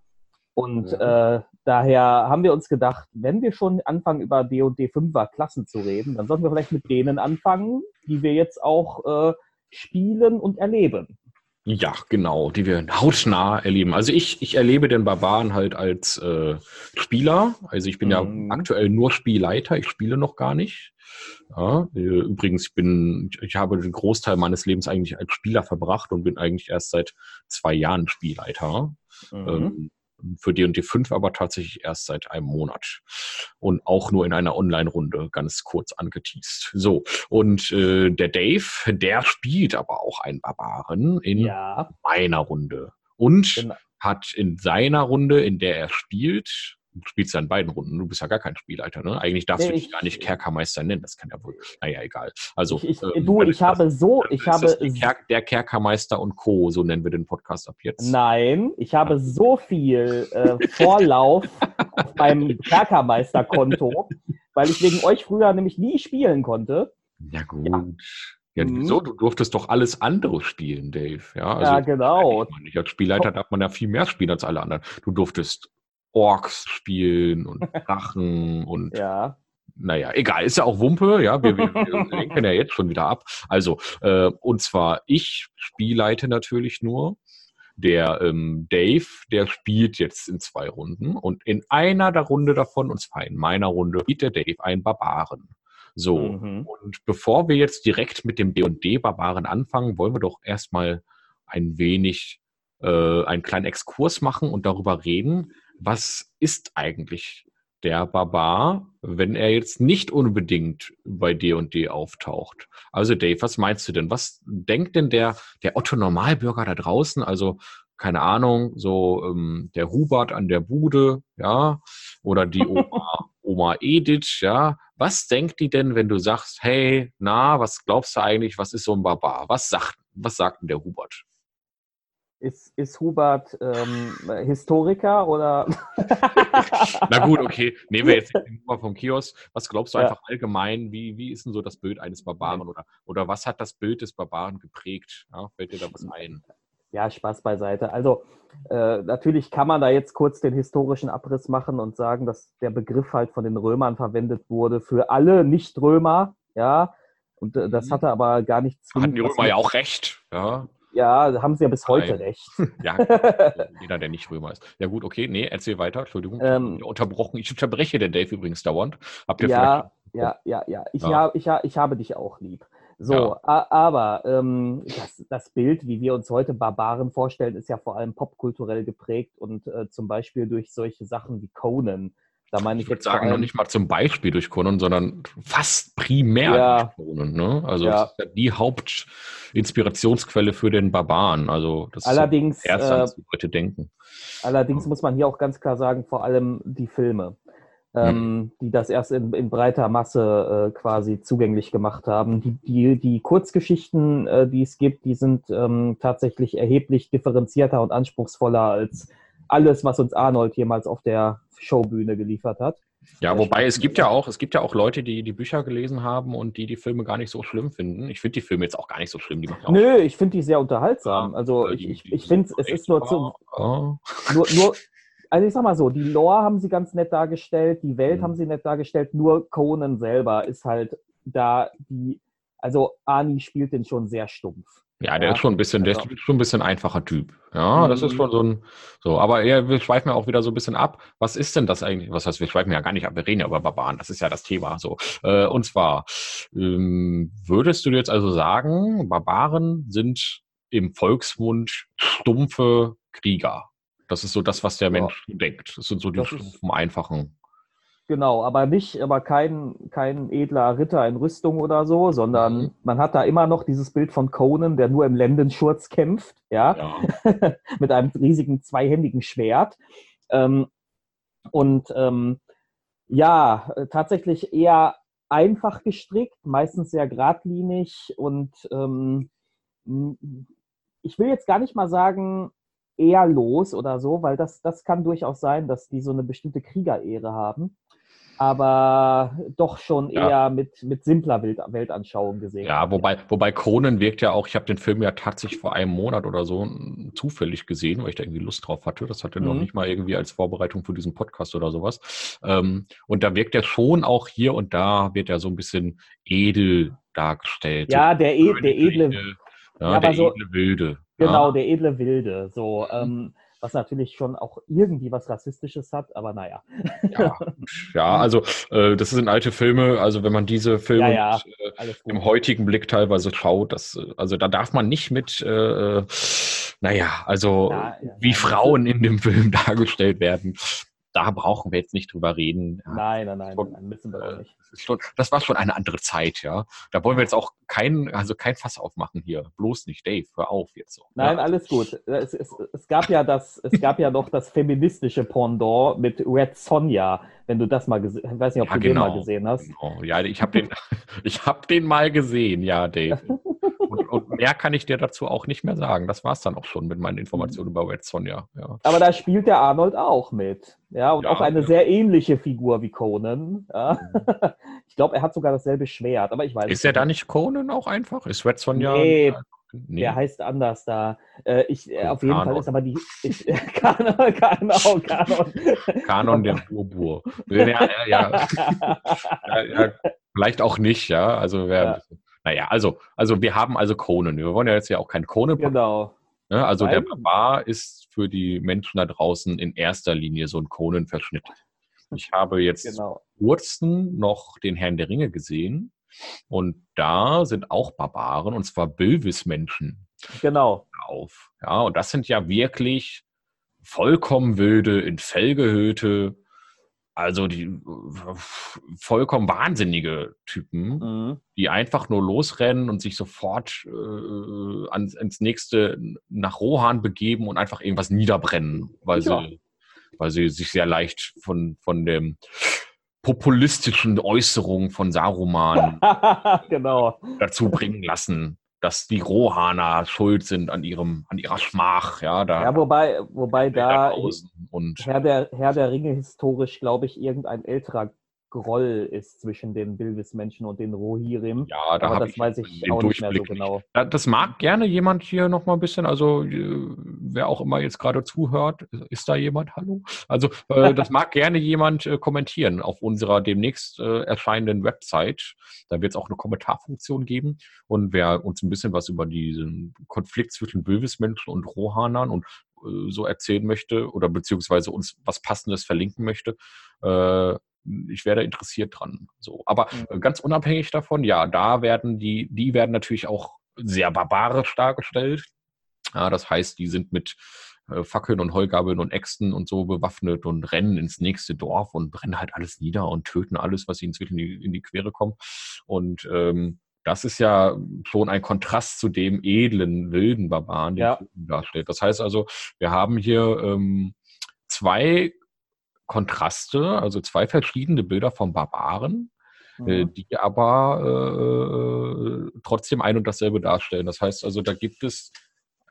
Und ja. äh, daher haben wir uns gedacht, wenn wir schon anfangen, über D&D 5er Klassen zu reden, dann sollten wir vielleicht mit denen anfangen, die wir jetzt auch äh, spielen und erleben. Ja, genau, die wir hautnah erleben. Also ich, ich erlebe den Barbaren halt als äh, Spieler. Also ich bin mhm. ja aktuell nur Spielleiter, ich spiele noch gar nicht. Ja, äh, übrigens, ich bin, ich habe den Großteil meines Lebens eigentlich als Spieler verbracht und bin eigentlich erst seit zwei Jahren Spielleiter. Mhm. Ähm, für D&D 5 aber tatsächlich erst seit einem Monat. Und auch nur in einer Online-Runde, ganz kurz angeteased. So, und äh, der Dave, der spielt aber auch einen Barbaren in ja. meiner Runde. Und genau. hat in seiner Runde, in der er spielt, du spielst ja in beiden Runden. Du bist ja gar kein Spielleiter, ne? Eigentlich darfst nee, du dich gar nicht Kerkermeister nennen. Das kann ja wohl. Naja, egal. Also ich, ich, ähm, du, ich habe so, ich habe Ker der Kerkermeister und Co. So nennen wir den Podcast ab jetzt. Nein, ich habe ja. so viel äh, Vorlauf auf meinem Kerkermeister-Konto, weil ich wegen euch früher nämlich nie spielen konnte. Ja gut. Ja. Ja, mhm. wieso? Du durftest doch alles andere spielen, Dave. Ja, also, ja genau. Als Spielleiter darf man ja viel mehr spielen als alle anderen. Du durftest Orks spielen und Drachen und ja. Naja, egal, ist ja auch Wumpe, ja, wir, wir, wir lenken ja jetzt schon wieder ab. Also, äh, und zwar ich spielleite natürlich nur. Der ähm, Dave, der spielt jetzt in zwei Runden und in einer der Runde davon, und zwar in meiner Runde, spielt der Dave einen Barbaren. So, mhm. und bevor wir jetzt direkt mit dem D&D-Barbaren anfangen, wollen wir doch erstmal ein wenig äh, einen kleinen Exkurs machen und darüber reden, was ist eigentlich der Barbar, wenn er jetzt nicht unbedingt bei D&D auftaucht? Also Dave, was meinst du denn? Was denkt denn der, der Otto-Normalbürger da draußen? Also keine Ahnung, so ähm, der Hubert an der Bude, ja, oder die Oma, Oma Edith, ja. Was denkt die denn, wenn du sagst, hey, na, was glaubst du eigentlich, was ist so ein Barbar? Was sagt, was sagt denn der Hubert? Ist, ist Hubert ähm, Historiker oder? Na gut, okay. Nehmen wir jetzt den Hubert vom Kiosk. Was glaubst du ja. einfach allgemein? Wie, wie ist denn so das Bild eines Barbaren oder, oder was hat das Bild des Barbaren geprägt? Ja, fällt dir da was ein? Ja, Spaß beiseite. Also äh, natürlich kann man da jetzt kurz den historischen Abriss machen und sagen, dass der Begriff halt von den Römern verwendet wurde für alle Nicht-Römer. Ja, und äh, das mhm. hatte aber gar nichts. Hatten die Römer ja auch recht. Ja. Ja, haben sie ja bis heute Nein. recht. Ja, jeder, der nicht Römer ist. Ja gut, okay, nee, erzähl weiter. Entschuldigung, ähm, unterbrochen. Ich unterbreche den Dave übrigens dauernd. Habt ihr ja, ja, ja, ja. Ich, ja. Hab, ich, ich habe dich auch lieb. So, ja. aber ähm, das, das, Bild, wie wir uns heute Barbaren vorstellen, ist ja vor allem popkulturell geprägt und äh, zum Beispiel durch solche Sachen wie Conan. Da meine ich, ich würde sagen, noch nicht mal zum Beispiel durch Conan, sondern fast primär ja. durch Conan. Ne? Also ja. ja die Hauptinspirationsquelle für den Barbaren. Also das allerdings, ist erst, was äh, Leute denken. Allerdings muss man hier auch ganz klar sagen, vor allem die Filme ähm, mhm. die das erst in, in breiter Masse äh, quasi zugänglich gemacht haben. Die, die, die Kurzgeschichten, äh, die es gibt, die sind ähm, tatsächlich erheblich differenzierter und anspruchsvoller als alles, was uns Arnold jemals auf der Showbühne geliefert hat. Ja, wobei es gibt ja auch, es gibt ja auch Leute, die die Bücher gelesen haben und die die Filme gar nicht so schlimm finden. Ich finde die Filme jetzt auch gar nicht so schlimm. Nö, ich finde die sehr unterhaltsam. Also ich, ich, ich finde, es ist nur zu, nur, nur, also ich sag mal so, die Lore haben sie ganz nett dargestellt, die Welt mhm. haben sie nett dargestellt, nur Conan selber ist halt da die, also Ani spielt den schon sehr stumpf. Ja, der ja, ist schon ein bisschen, der also. ist schon ein bisschen einfacher Typ. Ja, mhm. das ist schon so ein, so, aber ja, wir schweifen ja auch wieder so ein bisschen ab. Was ist denn das eigentlich? Was heißt, wir schweifen ja gar nicht ab, wir reden ja über Barbaren, das ist ja das Thema, so. Äh, und zwar, ähm, würdest du jetzt also sagen, Barbaren sind im Volksmund stumpfe Krieger? Das ist so das, was der Mensch ja. denkt. Das sind so die stumpfen, einfachen. Genau, aber nicht, aber kein, kein edler Ritter in Rüstung oder so, sondern mhm. man hat da immer noch dieses Bild von Conan, der nur im Lendenschurz kämpft, ja, ja. mit einem riesigen zweihändigen Schwert. Ähm, und ähm, ja, tatsächlich eher einfach gestrickt, meistens sehr geradlinig und ähm, ich will jetzt gar nicht mal sagen, ehrlos oder so, weil das, das kann durchaus sein, dass die so eine bestimmte Kriegerehre haben. Aber doch schon ja. eher mit, mit simpler Welt, Weltanschauung gesehen. Ja, wobei, wobei Conan wirkt ja auch, ich habe den Film ja tatsächlich vor einem Monat oder so zufällig gesehen, weil ich da irgendwie Lust drauf hatte. Das hatte mhm. noch nicht mal irgendwie als Vorbereitung für diesen Podcast oder sowas. Ähm, und da wirkt er schon auch hier und da, wird er so ein bisschen edel dargestellt. Ja, der, e der edle. Ja, ja der so, edle Wilde. Genau, ja. der edle Wilde. So, ähm, was natürlich schon auch irgendwie was Rassistisches hat, aber naja. Ja, ja also äh, das sind alte Filme, also wenn man diese Filme ja, ja, mit, äh, im heutigen Blick teilweise schaut, das, äh, also da darf man nicht mit, äh, naja, also wie Frauen in dem Film dargestellt werden da brauchen wir jetzt nicht drüber reden. Ja, nein, nein, nein, schon, nein, müssen wir doch nicht. Das, war schon eine andere Zeit, ja. Da wollen wir jetzt auch kein, also kein Fass aufmachen hier. Bloß nicht, Dave, hör auf jetzt so. Nein, ja. alles gut. Es, es, es, gab ja das, es gab ja noch das feministische Pendant mit Red Sonja, wenn du das mal gesehen hast. Ich weiß nicht, ob ja, du genau, den mal gesehen hast. Genau. Ja, ich habe den, hab den mal gesehen, ja, Dave. Mehr kann ich dir dazu auch nicht mehr sagen. Das war es dann auch schon mit meinen Informationen über Red Sonja. Ja. Aber da spielt der Arnold auch mit. Ja, und ja, auch eine ja. sehr ähnliche Figur wie Conan. Ja. Mhm. Ich glaube, er hat sogar dasselbe Schwert, aber ich weiß Ist er da nicht Conan auch einfach? Ist Red Sonja? Nee, Nee. Der heißt anders da. Äh, ich, äh, auf jeden Kanon. Fall ist aber die. Ich, Kanon, Kanon, Kanon. Kanon der Burbur. ja, ja, ja. ja, Vielleicht auch nicht, ja. Also wer, naja, also, also wir haben also Conan. Wir wollen ja jetzt ja auch kein Conan. Genau. Ne? Also Nein. der Barbar ist für die Menschen da draußen in erster Linie so ein Conan-Verschnitt. Ich habe jetzt genau. kurzen noch den Herrn der Ringe gesehen und da sind auch Barbaren und zwar Bilvis-Menschen. Genau. Auf. Ja, und das sind ja wirklich vollkommen wilde, in Fell gehüllte, also die vollkommen wahnsinnige Typen, mhm. die einfach nur losrennen und sich sofort äh, ans, ins nächste nach Rohan begeben und einfach irgendwas niederbrennen, weil ja. sie, weil sie sich sehr leicht von, von dem populistischen Äußerungen von Saruman genau. dazu bringen lassen, dass die Rohaner schuld sind an ihrem, an ihrer Schmach, ja. Da, ja, wobei, wobei da und Herr der, Herr der Ringe historisch, glaube ich, irgendein älterer Groll ist zwischen den Bilvis-Menschen und den Rohirrim. Ja, da aber das ich weiß ich auch nicht mehr so genau. Das mag gerne jemand hier noch mal ein bisschen, also äh, wer auch immer jetzt gerade zuhört, ist da jemand? Hallo? Also äh, das mag gerne jemand äh, kommentieren auf unserer demnächst äh, erscheinenden Website. Da wird es auch eine Kommentarfunktion geben. Und wer uns ein bisschen was über diesen Konflikt zwischen Bilvis-Menschen und Rohanern und äh, so erzählen möchte oder beziehungsweise uns was Passendes verlinken möchte, äh, ich wäre da interessiert dran. So, aber mhm. ganz unabhängig davon, ja, da werden die, die werden natürlich auch sehr barbarisch dargestellt. Ja, das heißt, die sind mit äh, Fackeln und Heugabeln und Äxten und so bewaffnet und rennen ins nächste Dorf und brennen halt alles nieder und töten alles, was ihnen in die, in die Quere kommt. Und ähm, das ist ja schon ein Kontrast zu dem edlen, wilden Barbaren, den ja. darstellt. Das heißt also, wir haben hier ähm, zwei Kontraste, also zwei verschiedene Bilder vom Barbaren, äh, mhm. die aber äh, trotzdem ein und dasselbe darstellen. Das heißt also, da gibt es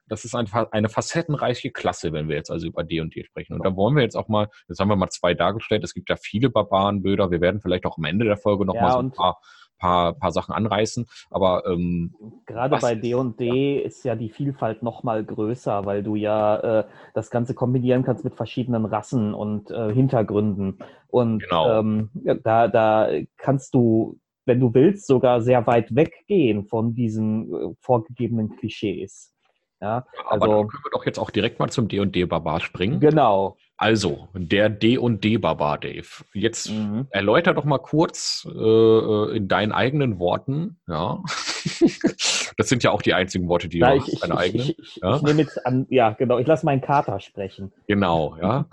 das ist einfach eine facettenreiche Klasse, wenn wir jetzt also über D und D sprechen. Und da wollen wir jetzt auch mal, jetzt haben wir mal zwei dargestellt. Es gibt ja viele Barbarenbilder. Wir werden vielleicht auch am Ende der Folge noch ja, mal so ein paar, paar, paar Sachen anreißen. Aber ähm, gerade bei D und D ist ja die Vielfalt noch mal größer, weil du ja äh, das Ganze kombinieren kannst mit verschiedenen Rassen und äh, Hintergründen. Und genau. ähm, da, da kannst du wenn du willst, sogar sehr weit weggehen von diesen äh, vorgegebenen Klischees. Ja, also, Aber dann können wir doch jetzt auch direkt mal zum D&D-Barbar springen. Genau. Also, der D&D-Barbar, Dave. Jetzt mhm. erläuter doch mal kurz äh, in deinen eigenen Worten, ja. das sind ja auch die einzigen Worte, die Na, du ich, hast, deine ich, eigenen. Ich, ja? ich nehme jetzt an, ja, genau, ich lasse meinen Kater sprechen. Genau, ja.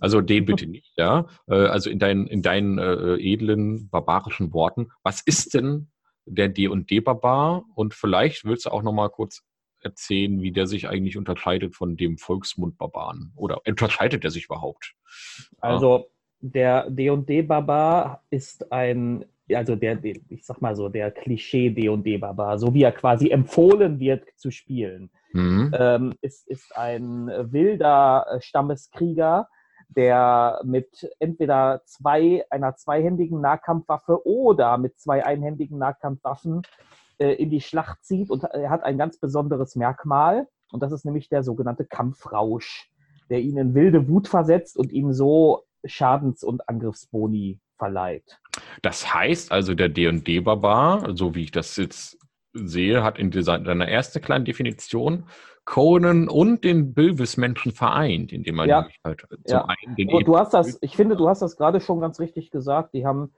Also den bitte nicht, ja. Äh, also in deinen, in deinen äh, edlen, barbarischen Worten, was ist denn der D&D-Barbar? Und vielleicht willst du auch noch mal kurz erzählen, wie der sich eigentlich unterscheidet von dem Volksmundbarbaren? Oder unterscheidet er sich überhaupt? Also der D&D-Barbar ist ein, also der, ich sag mal so, der Klischee D&D-Barbar, so wie er quasi empfohlen wird zu spielen, mhm. ähm, ist, ist ein wilder Stammeskrieger, der mit entweder zwei, einer zweihändigen Nahkampfwaffe oder mit zwei einhändigen Nahkampfwaffen in die Schlacht zieht und er hat ein ganz besonderes Merkmal und das ist nämlich der sogenannte Kampfrausch, der ihn in wilde Wut versetzt und ihm so Schadens- und Angriffsboni verleiht. Das heißt also, der D&D-Barbar, so wie ich das jetzt sehe, hat in seiner ersten kleinen Definition Conan und den Bilvis-Menschen vereint, indem man ja. halt zum ja. einen den du hast das, ich finde, du hast das gerade schon ganz richtig gesagt. Die haben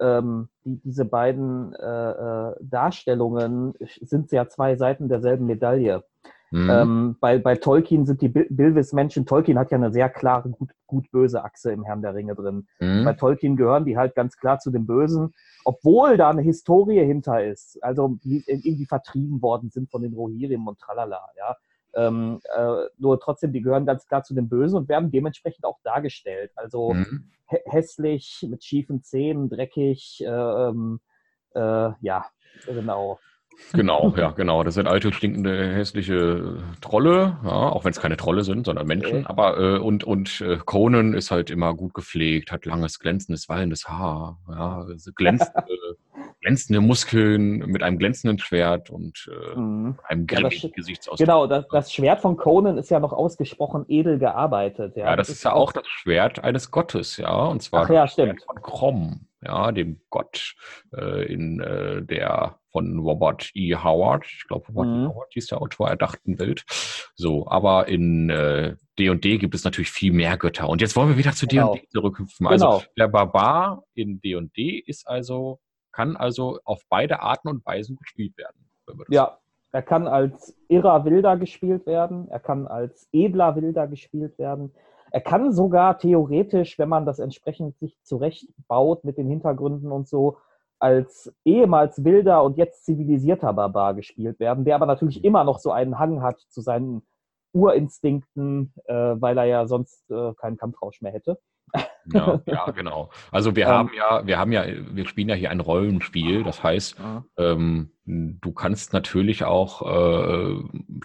ähm, die, diese beiden äh, äh, Darstellungen sind ja zwei Seiten derselben Medaille. Mhm. Ähm, bei, bei Tolkien sind die Bilvis-Menschen, Tolkien hat ja eine sehr klare gut-böse Achse im Herrn der Ringe drin. Mhm. Bei Tolkien gehören die halt ganz klar zu dem Bösen, obwohl da eine Historie hinter ist, also die irgendwie vertrieben worden sind von den Rohirrim und tralala, ja. Ähm, äh, nur trotzdem, die gehören ganz klar zu den Bösen und werden dementsprechend auch dargestellt. Also mhm. hässlich, mit schiefen Zähnen, dreckig, äh, ähm, äh, ja, genau. Genau, ja, genau. Das sind alte, stinkende, hässliche Trolle, ja, auch wenn es keine Trolle sind, sondern Menschen. Okay. Aber äh, und, und äh, Conan ist halt immer gut gepflegt, hat langes, glänzendes, wallendes Haar, ja, glänzt, glänzende Muskeln mit einem glänzenden Schwert und äh, mhm. einem grimmigen ja, Gesichtsausdruck. Genau, das, das, Schwert von Conan ist ja noch ausgesprochen edel gearbeitet. Ja, ja das, das, ist ja auch das Schwert eines Gottes, ja, und zwar Ach, ja, das Schwert von Krom, ja, dem Gott äh, in äh, der von Robert E. Howard, ich glaube Robert e. mhm. E. Howard hieß der Autor, erdachten Welt. So, aber in D&D äh, gibt es natürlich viel mehr Götter. Und jetzt wollen wir wieder zu D&D genau. zurückhüpfen. Also genau. der Barbar in D&D ist also kann also auf beide Arten und Weisen gespielt werden. Ja, er kann als irrer Wilder gespielt werden, er kann als edler Wilder gespielt werden. Er kann sogar theoretisch, wenn man das entsprechend sich zurechtbaut mit den Hintergründen und so, als ehemals wilder und jetzt zivilisierter Barbar gespielt werden, der aber natürlich immer noch so einen Hang hat zu seinen Urinstinkten, äh, weil er ja sonst äh, keinen Kampfrausch mehr hätte. Ja, ja, genau. Also wir ähm, haben ja, wir haben ja, wir spielen ja hier ein Rollenspiel. Das heißt, ähm, du kannst natürlich auch äh,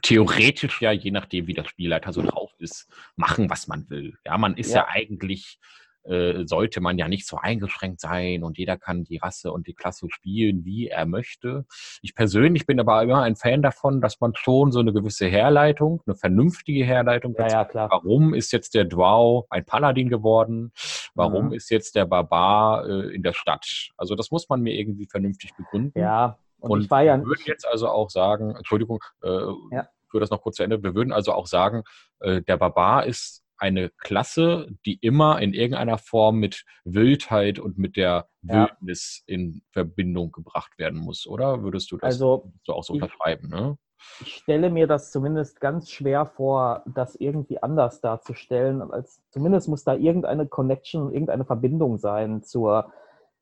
theoretisch ja, je nachdem, wie der Spielleiter so drauf ist, machen, was man will. Ja, man ist ja, ja eigentlich äh, sollte man ja nicht so eingeschränkt sein und jeder kann die Rasse und die Klasse spielen, wie er möchte. Ich persönlich bin aber immer ein Fan davon, dass man schon so eine gewisse Herleitung, eine vernünftige Herleitung, ja, ja, klar. warum ist jetzt der Drow ein Paladin geworden, warum mhm. ist jetzt der Barbar äh, in der Stadt. Also das muss man mir irgendwie vernünftig begründen. Ja, und, und ich war ja wir würden jetzt also auch sagen, Entschuldigung, äh, ja. für das noch kurz zu Ende, wir würden also auch sagen, äh, der Barbar ist eine Klasse, die immer in irgendeiner Form mit Wildheit und mit der ja. Wildnis in Verbindung gebracht werden muss, oder? Würdest du das also, so auch so unterschreiben? Ne? Ich stelle mir das zumindest ganz schwer vor, das irgendwie anders darzustellen. Als, zumindest muss da irgendeine Connection, irgendeine Verbindung sein zur,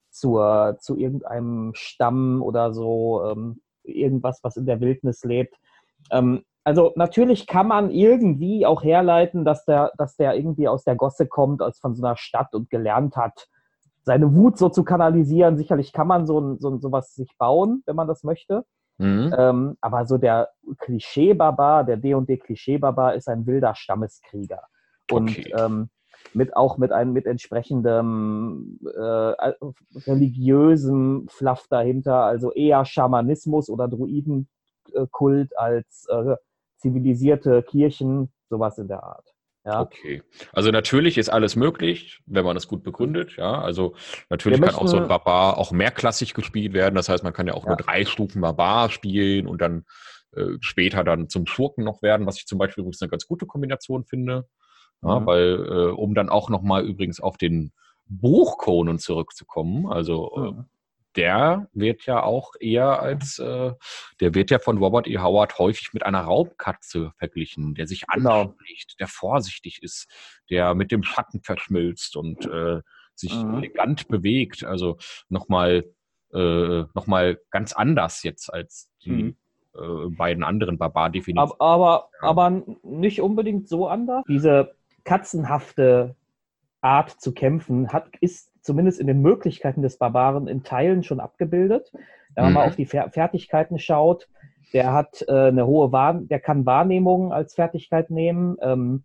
zur, zu irgendeinem Stamm oder so, ähm, irgendwas, was in der Wildnis lebt. Ähm, also natürlich kann man irgendwie auch herleiten, dass der, dass der irgendwie aus der Gosse kommt, als von so einer Stadt und gelernt hat, seine Wut so zu kanalisieren. Sicherlich kann man so, so, so was sich bauen, wenn man das möchte. Mhm. Ähm, aber so der Klischee-Barbar, der D&D-Klischee-Barbar ist ein wilder Stammeskrieger. Und okay. ähm, mit auch mit einem mit entsprechendem äh, religiösem Fluff dahinter, also eher Schamanismus oder Druidenkult als äh, zivilisierte Kirchen, sowas in der Art. Ja. Okay. Also natürlich ist alles möglich, wenn man es gut begründet. Ja, also natürlich möchten, kann auch so ein Barbar auch mehrklassig gespielt werden. Das heißt, man kann ja auch ja. nur drei Stufen Barbar spielen und dann äh, später dann zum Schurken noch werden, was ich zum Beispiel übrigens eine ganz gute Kombination finde. Ja, mhm. Weil, äh, um dann auch nochmal übrigens auf den Buchkonen zurückzukommen, also äh, mhm der wird ja auch eher als, äh, der wird ja von Robert E. Howard häufig mit einer Raubkatze verglichen, der sich genau. anspricht, der vorsichtig ist, der mit dem Schatten verschmilzt und äh, sich mhm. elegant bewegt. Also nochmal äh, noch ganz anders jetzt als die mhm. äh, beiden anderen Barbar-Definitionen. Aber, aber, aber nicht unbedingt so anders. Diese katzenhafte Art zu kämpfen hat, ist zumindest in den Möglichkeiten des Barbaren in Teilen schon abgebildet. Wenn man mhm. mal auf die Fertigkeiten schaut, der hat äh, eine hohe Wahr der kann Wahrnehmung als Fertigkeit nehmen, ähm,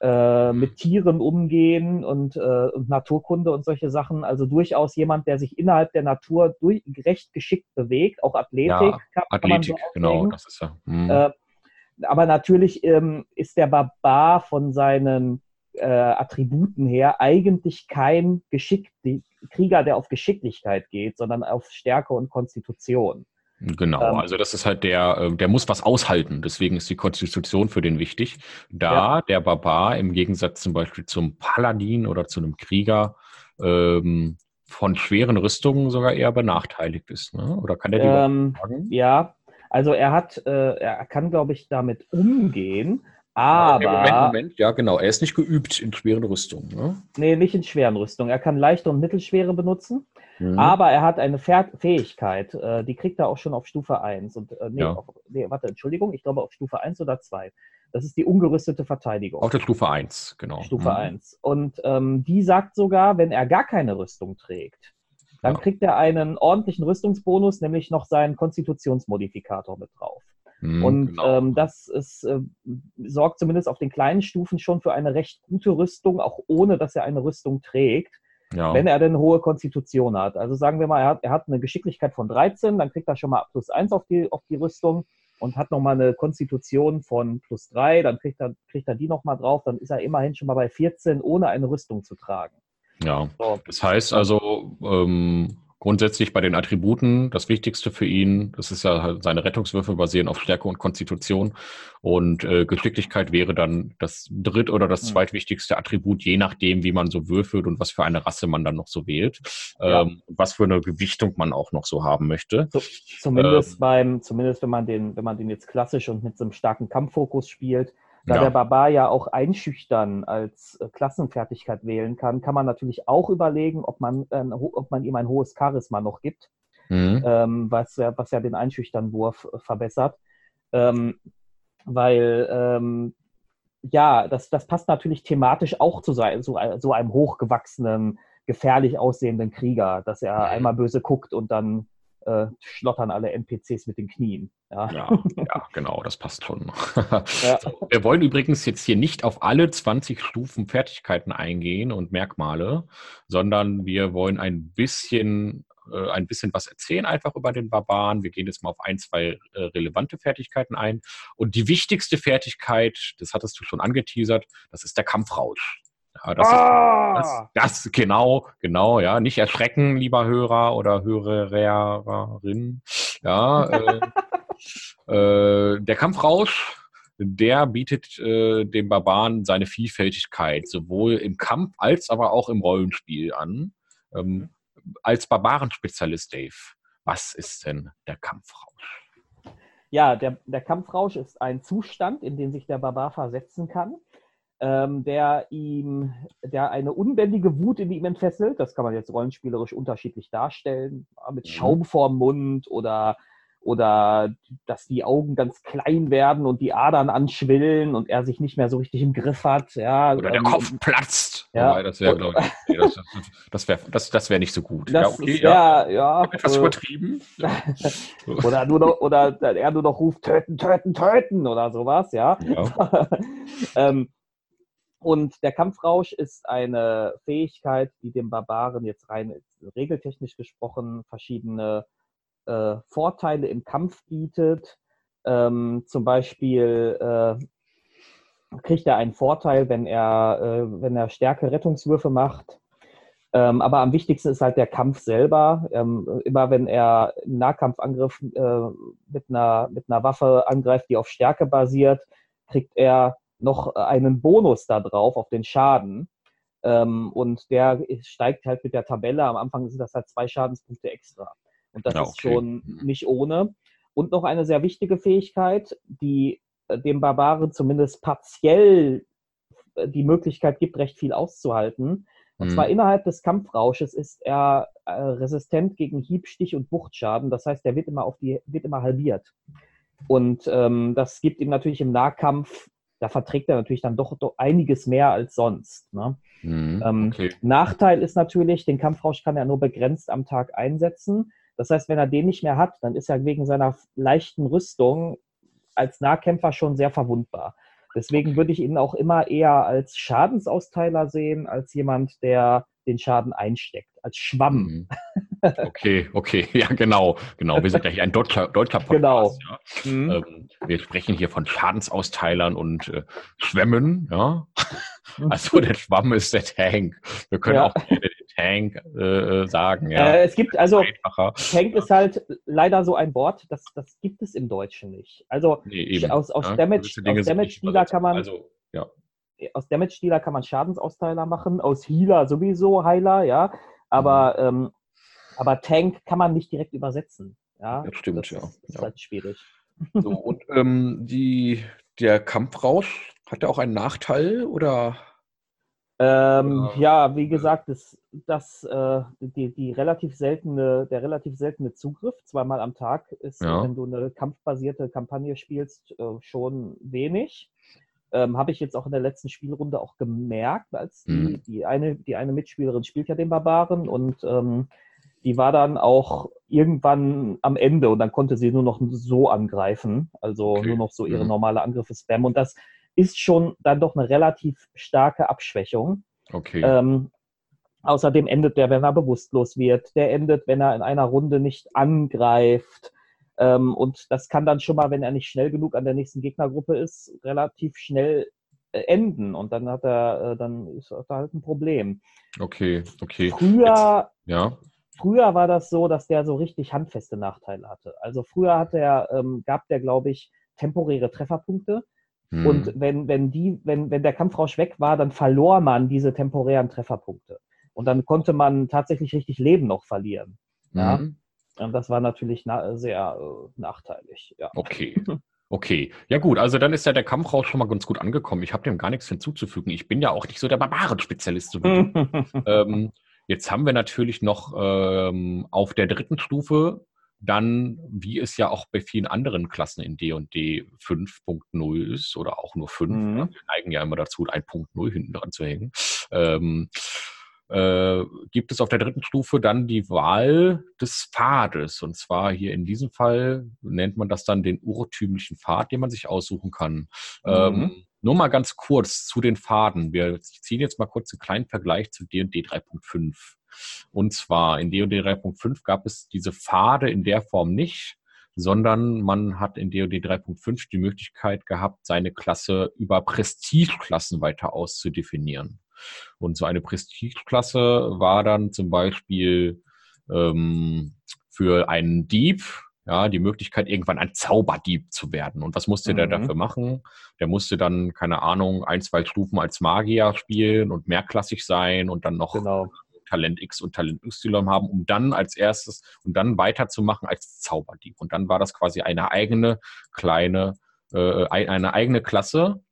äh, mit Tieren umgehen und, äh, und, Naturkunde und solche Sachen. Also durchaus jemand, der sich innerhalb der Natur durch, recht geschickt bewegt, auch Athletik. Ja, kann, Athletik, kann so genau, das ist ja. Mhm. Äh, aber natürlich ähm, ist der Barbar von seinen äh, Attributen her eigentlich kein Geschick, Krieger, der auf Geschicklichkeit geht, sondern auf Stärke und Konstitution. Genau, ähm, also das ist halt der, äh, der muss was aushalten, deswegen ist die Konstitution für den wichtig. Da ja. der Barbar im Gegensatz zum Beispiel zum Paladin oder zu einem Krieger ähm, von schweren Rüstungen sogar eher benachteiligt ist. Ne? Oder kann der die ähm, Ja, also er hat, äh, er kann, glaube ich, damit umgehen, aber. Moment, Moment, ja, genau. Er ist nicht geübt in schweren Rüstungen. Ne? Nee, nicht in schweren Rüstungen. Er kann leichte und mittelschwere benutzen. Mhm. Aber er hat eine Fähigkeit, äh, die kriegt er auch schon auf Stufe 1. Und, äh, nee, ja. auf, nee, warte, Entschuldigung, ich glaube auf Stufe 1 oder 2. Das ist die ungerüstete Verteidigung. Auf der Stufe 1, genau. Stufe mhm. 1. Und ähm, die sagt sogar, wenn er gar keine Rüstung trägt, dann ja. kriegt er einen ordentlichen Rüstungsbonus, nämlich noch seinen Konstitutionsmodifikator mit drauf. Mhm, und genau. ähm, das ist, äh, sorgt zumindest auf den kleinen Stufen schon für eine recht gute Rüstung, auch ohne dass er eine Rüstung trägt. Ja. Wenn er denn eine hohe Konstitution hat. Also sagen wir mal, er hat, er hat eine Geschicklichkeit von 13, dann kriegt er schon mal plus 1 auf die, auf die Rüstung und hat nochmal eine Konstitution von plus 3, dann kriegt er, kriegt er die nochmal drauf, dann ist er immerhin schon mal bei 14, ohne eine Rüstung zu tragen. Ja, so. das heißt also, ähm, grundsätzlich bei den Attributen das Wichtigste für ihn, das ist ja halt seine Rettungswürfe basieren auf Stärke und Konstitution und äh, Geschicklichkeit wäre dann das dritt- oder das hm. zweitwichtigste Attribut, je nachdem, wie man so würfelt und was für eine Rasse man dann noch so wählt, ja. ähm, was für eine Gewichtung man auch noch so haben möchte. So, zumindest ähm, beim, zumindest wenn man den, wenn man den jetzt klassisch und mit so einem starken Kampffokus spielt, da ja. der Barbar ja auch einschüchtern als äh, Klassenfertigkeit wählen kann, kann man natürlich auch überlegen, ob man, äh, ob man ihm ein hohes Charisma noch gibt, mhm. ähm, was, ja, was ja den Einschüchternwurf äh, verbessert. Ähm, weil ähm, ja, das, das passt natürlich thematisch auch zu so, so, so einem hochgewachsenen, gefährlich aussehenden Krieger, dass er mhm. einmal böse guckt und dann äh, schlottern alle NPCs mit den Knien. Ja, ja, ja genau, das passt schon. ja. wir wollen übrigens jetzt hier nicht auf alle 20 Stufen Fertigkeiten eingehen und Merkmale, sondern wir wollen ein bisschen äh, ein bisschen was erzählen einfach über den Barbaren. Wir gehen jetzt mal auf ein, zwei äh, relevante Fertigkeiten ein. Und die wichtigste Fertigkeit, das hattest du schon angeteasert, das ist der Kampfrausch. Ja, das, ah! ist, das, das, genau, genau, ja. Nicht erschrecken, lieber Hörer oder Hörerin. Ja, äh, äh, der Kampfrausch der bietet äh, dem Barbaren seine Vielfältigkeit, sowohl im Kampf als aber auch im Rollenspiel an. Ähm, als Barbarenspezialist, Dave, was ist denn der Kampfrausch? Ja, der, der Kampfrausch ist ein Zustand, in den sich der Barbar versetzen kann ähm, der ihm, der eine unbändige Wut in ihm entfesselt. Das kann man jetzt rollenspielerisch unterschiedlich darstellen, mit mhm. Schaum vorm Mund oder oder dass die Augen ganz klein werden und die Adern anschwillen und er sich nicht mehr so richtig im Griff hat. Ja, oder der ähm, Kopf platzt. Ja, das wäre, glaube ich, das, das wäre das, das wär nicht so gut. Das ja, okay, ja. ja Etwas äh, übertrieben. oder, nur noch, oder er nur noch ruft, töten, töten, töten oder sowas, ja. ja. ähm, und der Kampfrausch ist eine Fähigkeit, die dem Barbaren jetzt rein regeltechnisch gesprochen verschiedene äh, Vorteile im Kampf bietet. Ähm, zum Beispiel äh, kriegt er einen Vorteil, wenn er, äh, wenn er Stärke Rettungswürfe macht. Ähm, aber am wichtigsten ist halt der Kampf selber. Ähm, immer wenn er einen Nahkampfangriff äh, mit, einer, mit einer Waffe angreift, die auf Stärke basiert, kriegt er noch äh, einen Bonus da drauf auf den Schaden. Ähm, und der steigt halt mit der Tabelle. Am Anfang sind das halt zwei Schadenspunkte extra. Und das ja, okay. ist schon mhm. nicht ohne. Und noch eine sehr wichtige Fähigkeit, die äh, dem Barbaren zumindest partiell äh, die Möglichkeit gibt, recht viel auszuhalten. Und mhm. zwar innerhalb des Kampfrausches ist er äh, resistent gegen Hiebstich und Wuchtschaden. Das heißt, er wird immer auf die, wird immer halbiert. Und ähm, das gibt ihm natürlich im Nahkampf da verträgt er natürlich dann doch, doch einiges mehr als sonst. Ne? Mhm, ähm, okay. Nachteil ist natürlich, den Kampfrausch kann er nur begrenzt am Tag einsetzen. Das heißt, wenn er den nicht mehr hat, dann ist er wegen seiner leichten Rüstung als Nahkämpfer schon sehr verwundbar. Deswegen würde ich ihn auch immer eher als Schadensausteiler sehen, als jemand, der den Schaden einsteckt, als Schwamm. Mhm. Okay, okay, ja, genau, genau. Wir sind ja hier ein deutscher, deutscher Podcast. Genau. Ja. Mhm. Ähm, wir sprechen hier von Schadensausteilern und äh, Schwämmen, ja. Mhm. Also der Schwamm ist der Tank. Wir können ja. auch den Tank äh, sagen, ja. Äh, es gibt also Einfacher. Tank ist halt leider so ein Wort, das, das gibt es im Deutschen nicht. Also nee, aus, aus ja, Damage, aus Damage Dealer kann man also, ja aus Damage-Dealer kann man Schadensausteiler machen, aus Healer sowieso Heiler, ja. Aber, mhm. ähm, aber Tank kann man nicht direkt übersetzen. Ja, das stimmt, das ja. Ist, ist ja. halt schwierig. So, und ähm, die, der Kampfrausch, hat er auch einen Nachteil oder? Ähm, ja. ja. wie gesagt, das, das, äh, die, die relativ seltene, der relativ seltene Zugriff zweimal am Tag ist, ja. wenn du eine kampfbasierte Kampagne spielst, äh, schon wenig. Ähm, Habe ich jetzt auch in der letzten Spielrunde auch gemerkt, als die, mhm. die, eine, die eine Mitspielerin spielt ja den Barbaren und ähm, die war dann auch irgendwann am Ende und dann konnte sie nur noch so angreifen, also okay. nur noch so ihre mhm. normale Angriffe spammen und das ist schon dann doch eine relativ starke Abschwächung. Okay. Ähm, außerdem endet der, wenn er bewusstlos wird. Der endet, wenn er in einer Runde nicht angreift. Ähm, und das kann dann schon mal, wenn er nicht schnell genug an der nächsten Gegnergruppe ist, relativ schnell äh, enden. Und dann hat er, äh, dann ist er halt ein Problem. Okay, okay. Früher, Jetzt, ja. früher war das so, dass der so richtig handfeste Nachteile hatte. Also früher hat er, ähm, gab der, glaube ich, temporäre Trefferpunkte. Hm. Und wenn, wenn, die, wenn, wenn der Kampfrausch weg war, dann verlor man diese temporären Trefferpunkte. Und dann konnte man tatsächlich richtig Leben noch verlieren. Ja. Das war natürlich na sehr äh, nachteilig. Ja. Okay. Okay, ja gut, also dann ist ja der Kampfrausch schon mal ganz gut angekommen. Ich habe dem gar nichts hinzuzufügen. Ich bin ja auch nicht so der Barbaren-Spezialist. So ähm, jetzt haben wir natürlich noch ähm, auf der dritten Stufe dann, wie es ja auch bei vielen anderen Klassen in D&D 5.0 ist oder auch nur 5, mhm. wir neigen ja immer dazu, ein Punkt 0 hinten dran zu hängen, ähm, äh, gibt es auf der dritten Stufe dann die Wahl des Pfades. Und zwar hier in diesem Fall nennt man das dann den urtümlichen Pfad, den man sich aussuchen kann. Mhm. Ähm, nur mal ganz kurz zu den Pfaden. Wir ziehen jetzt mal kurz einen kleinen Vergleich zu D&D 3.5. Und zwar in D&D 3.5 gab es diese Pfade in der Form nicht, sondern man hat in DoD 3.5 die Möglichkeit gehabt, seine Klasse über Prestigeklassen weiter auszudefinieren. Und so eine Prestigeklasse war dann zum Beispiel ähm, für einen Dieb, ja, die Möglichkeit, irgendwann ein Zauberdieb zu werden. Und was musste mhm. der dafür machen? Der musste dann, keine Ahnung, ein, zwei Stufen als Magier spielen und mehrklassig sein und dann noch genau. Talent X und Talent Y haben, um dann als erstes und dann weiterzumachen als Zauberdieb. Und dann war das quasi eine eigene kleine, äh, eine eigene Klasse,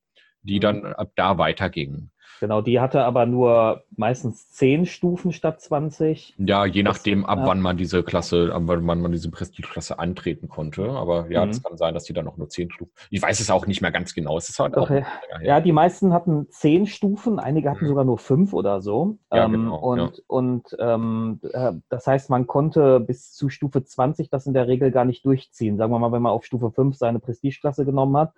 die mhm. dann ab da weiterging. Genau, die hatte aber nur meistens 10 Stufen statt 20. Ja, je nachdem, ab wann man diese Klasse, ab wann man diese Prestige-Klasse antreten konnte. Aber ja, mhm. das kann sein, dass die dann auch nur 10 Stufen. Ich weiß es auch nicht mehr ganz genau. Es ist halt auch okay. Ja, die meisten hatten 10 Stufen, einige hatten mhm. sogar nur 5 oder so. Ja, ähm, genau, und ja. und ähm, äh, das heißt, man konnte bis zu Stufe 20 das in der Regel gar nicht durchziehen. Sagen wir mal, wenn man auf Stufe 5 seine Prestige-Klasse genommen hat,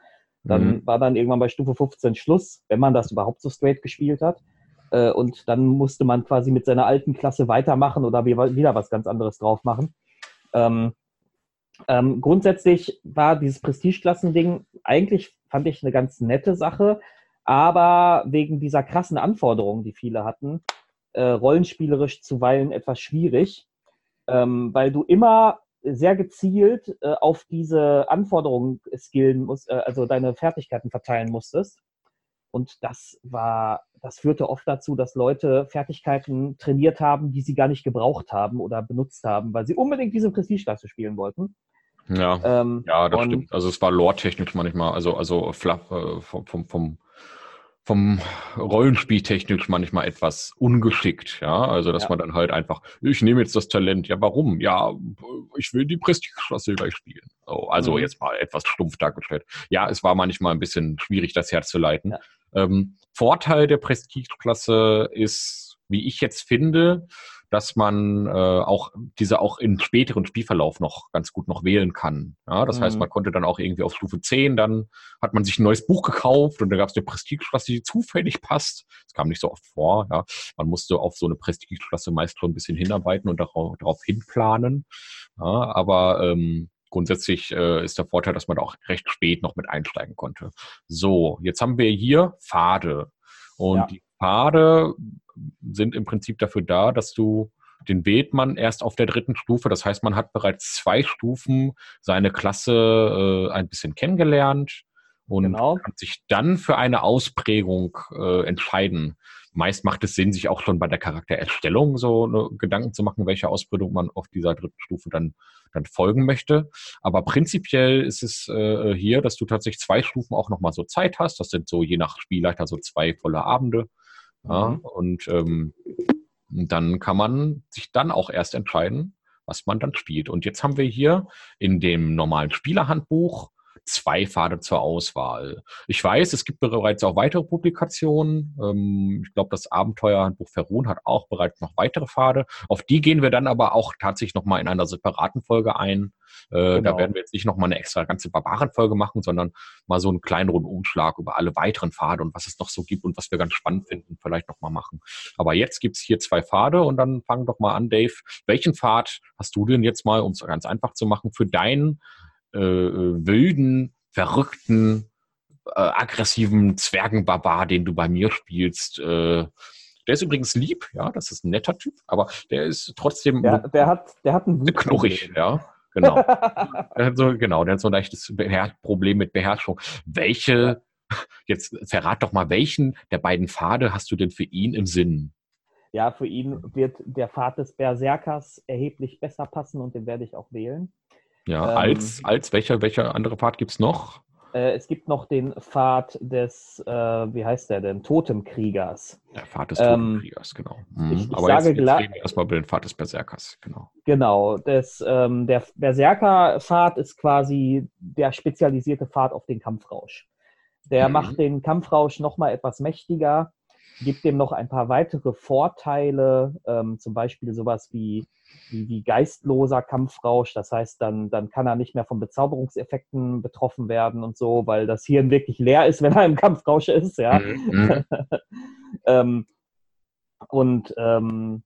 dann mhm. war dann irgendwann bei Stufe 15 Schluss, wenn man das überhaupt so straight gespielt hat. Äh, und dann musste man quasi mit seiner alten Klasse weitermachen oder wieder was ganz anderes drauf machen. Ähm, ähm, grundsätzlich war dieses Prestigeklassen-Ding eigentlich, fand ich, eine ganz nette Sache, aber wegen dieser krassen Anforderungen, die viele hatten, äh, rollenspielerisch zuweilen etwas schwierig, ähm, weil du immer sehr gezielt äh, auf diese Anforderungen skillen musst, äh, also deine Fertigkeiten verteilen musstest. Und das war, das führte oft dazu, dass Leute Fertigkeiten trainiert haben, die sie gar nicht gebraucht haben oder benutzt haben, weil sie unbedingt diese Prestige-Klasse spielen wollten. Ja, ähm, ja, das stimmt. Also es war lore-technisch manchmal, also, also äh, vom, vom, vom vom Rollenspieltechnisch manchmal etwas ungeschickt, ja. Also, dass ja. man dann halt einfach, ich nehme jetzt das Talent, ja, warum? Ja, ich will die Prestige-Klasse gleich spielen. So, also mhm. jetzt mal etwas stumpf dargestellt. Ja, es war manchmal ein bisschen schwierig, das herzuleiten. Ja. Ähm, Vorteil der Prestige-Klasse ist, wie ich jetzt finde, dass man äh, auch diese auch im späteren Spielverlauf noch ganz gut noch wählen kann. Ja, das mhm. heißt, man konnte dann auch irgendwie auf Stufe 10, dann hat man sich ein neues Buch gekauft und da gab es eine Prestige-Klasse, die zufällig passt. Das kam nicht so oft vor. Ja. Man musste auf so eine Prestige-Klasse meist schon ein bisschen hinarbeiten und darauf, darauf hinplanen. Ja, aber ähm, grundsätzlich äh, ist der Vorteil, dass man auch recht spät noch mit einsteigen konnte. So, jetzt haben wir hier Pfade. Und ja. die Pfade sind im Prinzip dafür da, dass du den wählt man erst auf der dritten Stufe. Das heißt, man hat bereits zwei Stufen seine Klasse äh, ein bisschen kennengelernt und genau. kann sich dann für eine Ausprägung äh, entscheiden. Meist macht es Sinn, sich auch schon bei der Charaktererstellung so ne, Gedanken zu machen, welche Ausprägung man auf dieser dritten Stufe dann, dann folgen möchte. Aber prinzipiell ist es äh, hier, dass du tatsächlich zwei Stufen auch nochmal so Zeit hast. Das sind so je nach Spielleiter so zwei volle Abende. Ja, mhm. Und ähm, dann kann man sich dann auch erst entscheiden, was man dann spielt. Und jetzt haben wir hier in dem normalen Spielerhandbuch zwei Pfade zur Auswahl. Ich weiß, es gibt bereits auch weitere Publikationen. Ähm, ich glaube, das Abenteuerhandbuch Ferun hat auch bereits noch weitere Pfade. Auf die gehen wir dann aber auch tatsächlich nochmal in einer separaten Folge ein. Äh, genau. Da werden wir jetzt nicht nochmal eine extra ganze Barbarenfolge machen, sondern mal so einen kleinen Rundumschlag über alle weiteren Pfade und was es noch so gibt und was wir ganz spannend finden, vielleicht nochmal machen. Aber jetzt gibt es hier zwei Pfade und dann fang doch mal an, Dave. Welchen Pfad hast du denn jetzt mal, um es ganz einfach zu machen, für deinen äh, wilden, verrückten, äh, aggressiven Zwergenbarbar, den du bei mir spielst. Äh, der ist übrigens lieb, ja, das ist ein netter Typ, aber der ist trotzdem. Der, der hat, der hat einen Knurrig, ja. Genau. der hat so, genau, der hat so ein leichtes Beher Problem mit Beherrschung. Welche, jetzt verrat doch mal, welchen der beiden Pfade hast du denn für ihn im Sinn? Ja, für ihn wird der Pfad des Berserkers erheblich besser passen und den werde ich auch wählen. Ja, ähm, als, als welcher, welcher andere Pfad gibt es noch? Äh, es gibt noch den Pfad des, äh, wie heißt der denn, Totemkriegers. Der Pfad des ähm, Totemkriegers, genau. Mhm. Ich, ich Aber sage jetzt, jetzt reden wir erstmal über den Pfad des Berserkers, genau. Genau, das, ähm, der Berserker-Pfad ist quasi der spezialisierte Pfad auf den Kampfrausch. Der mhm. macht den Kampfrausch nochmal etwas mächtiger, gibt dem noch ein paar weitere Vorteile, ähm, zum Beispiel sowas wie wie, wie geistloser Kampfrausch. Das heißt, dann, dann kann er nicht mehr von Bezauberungseffekten betroffen werden und so, weil das Hirn wirklich leer ist, wenn er im Kampfrausch ist. Ja. Mhm. ähm, und ähm,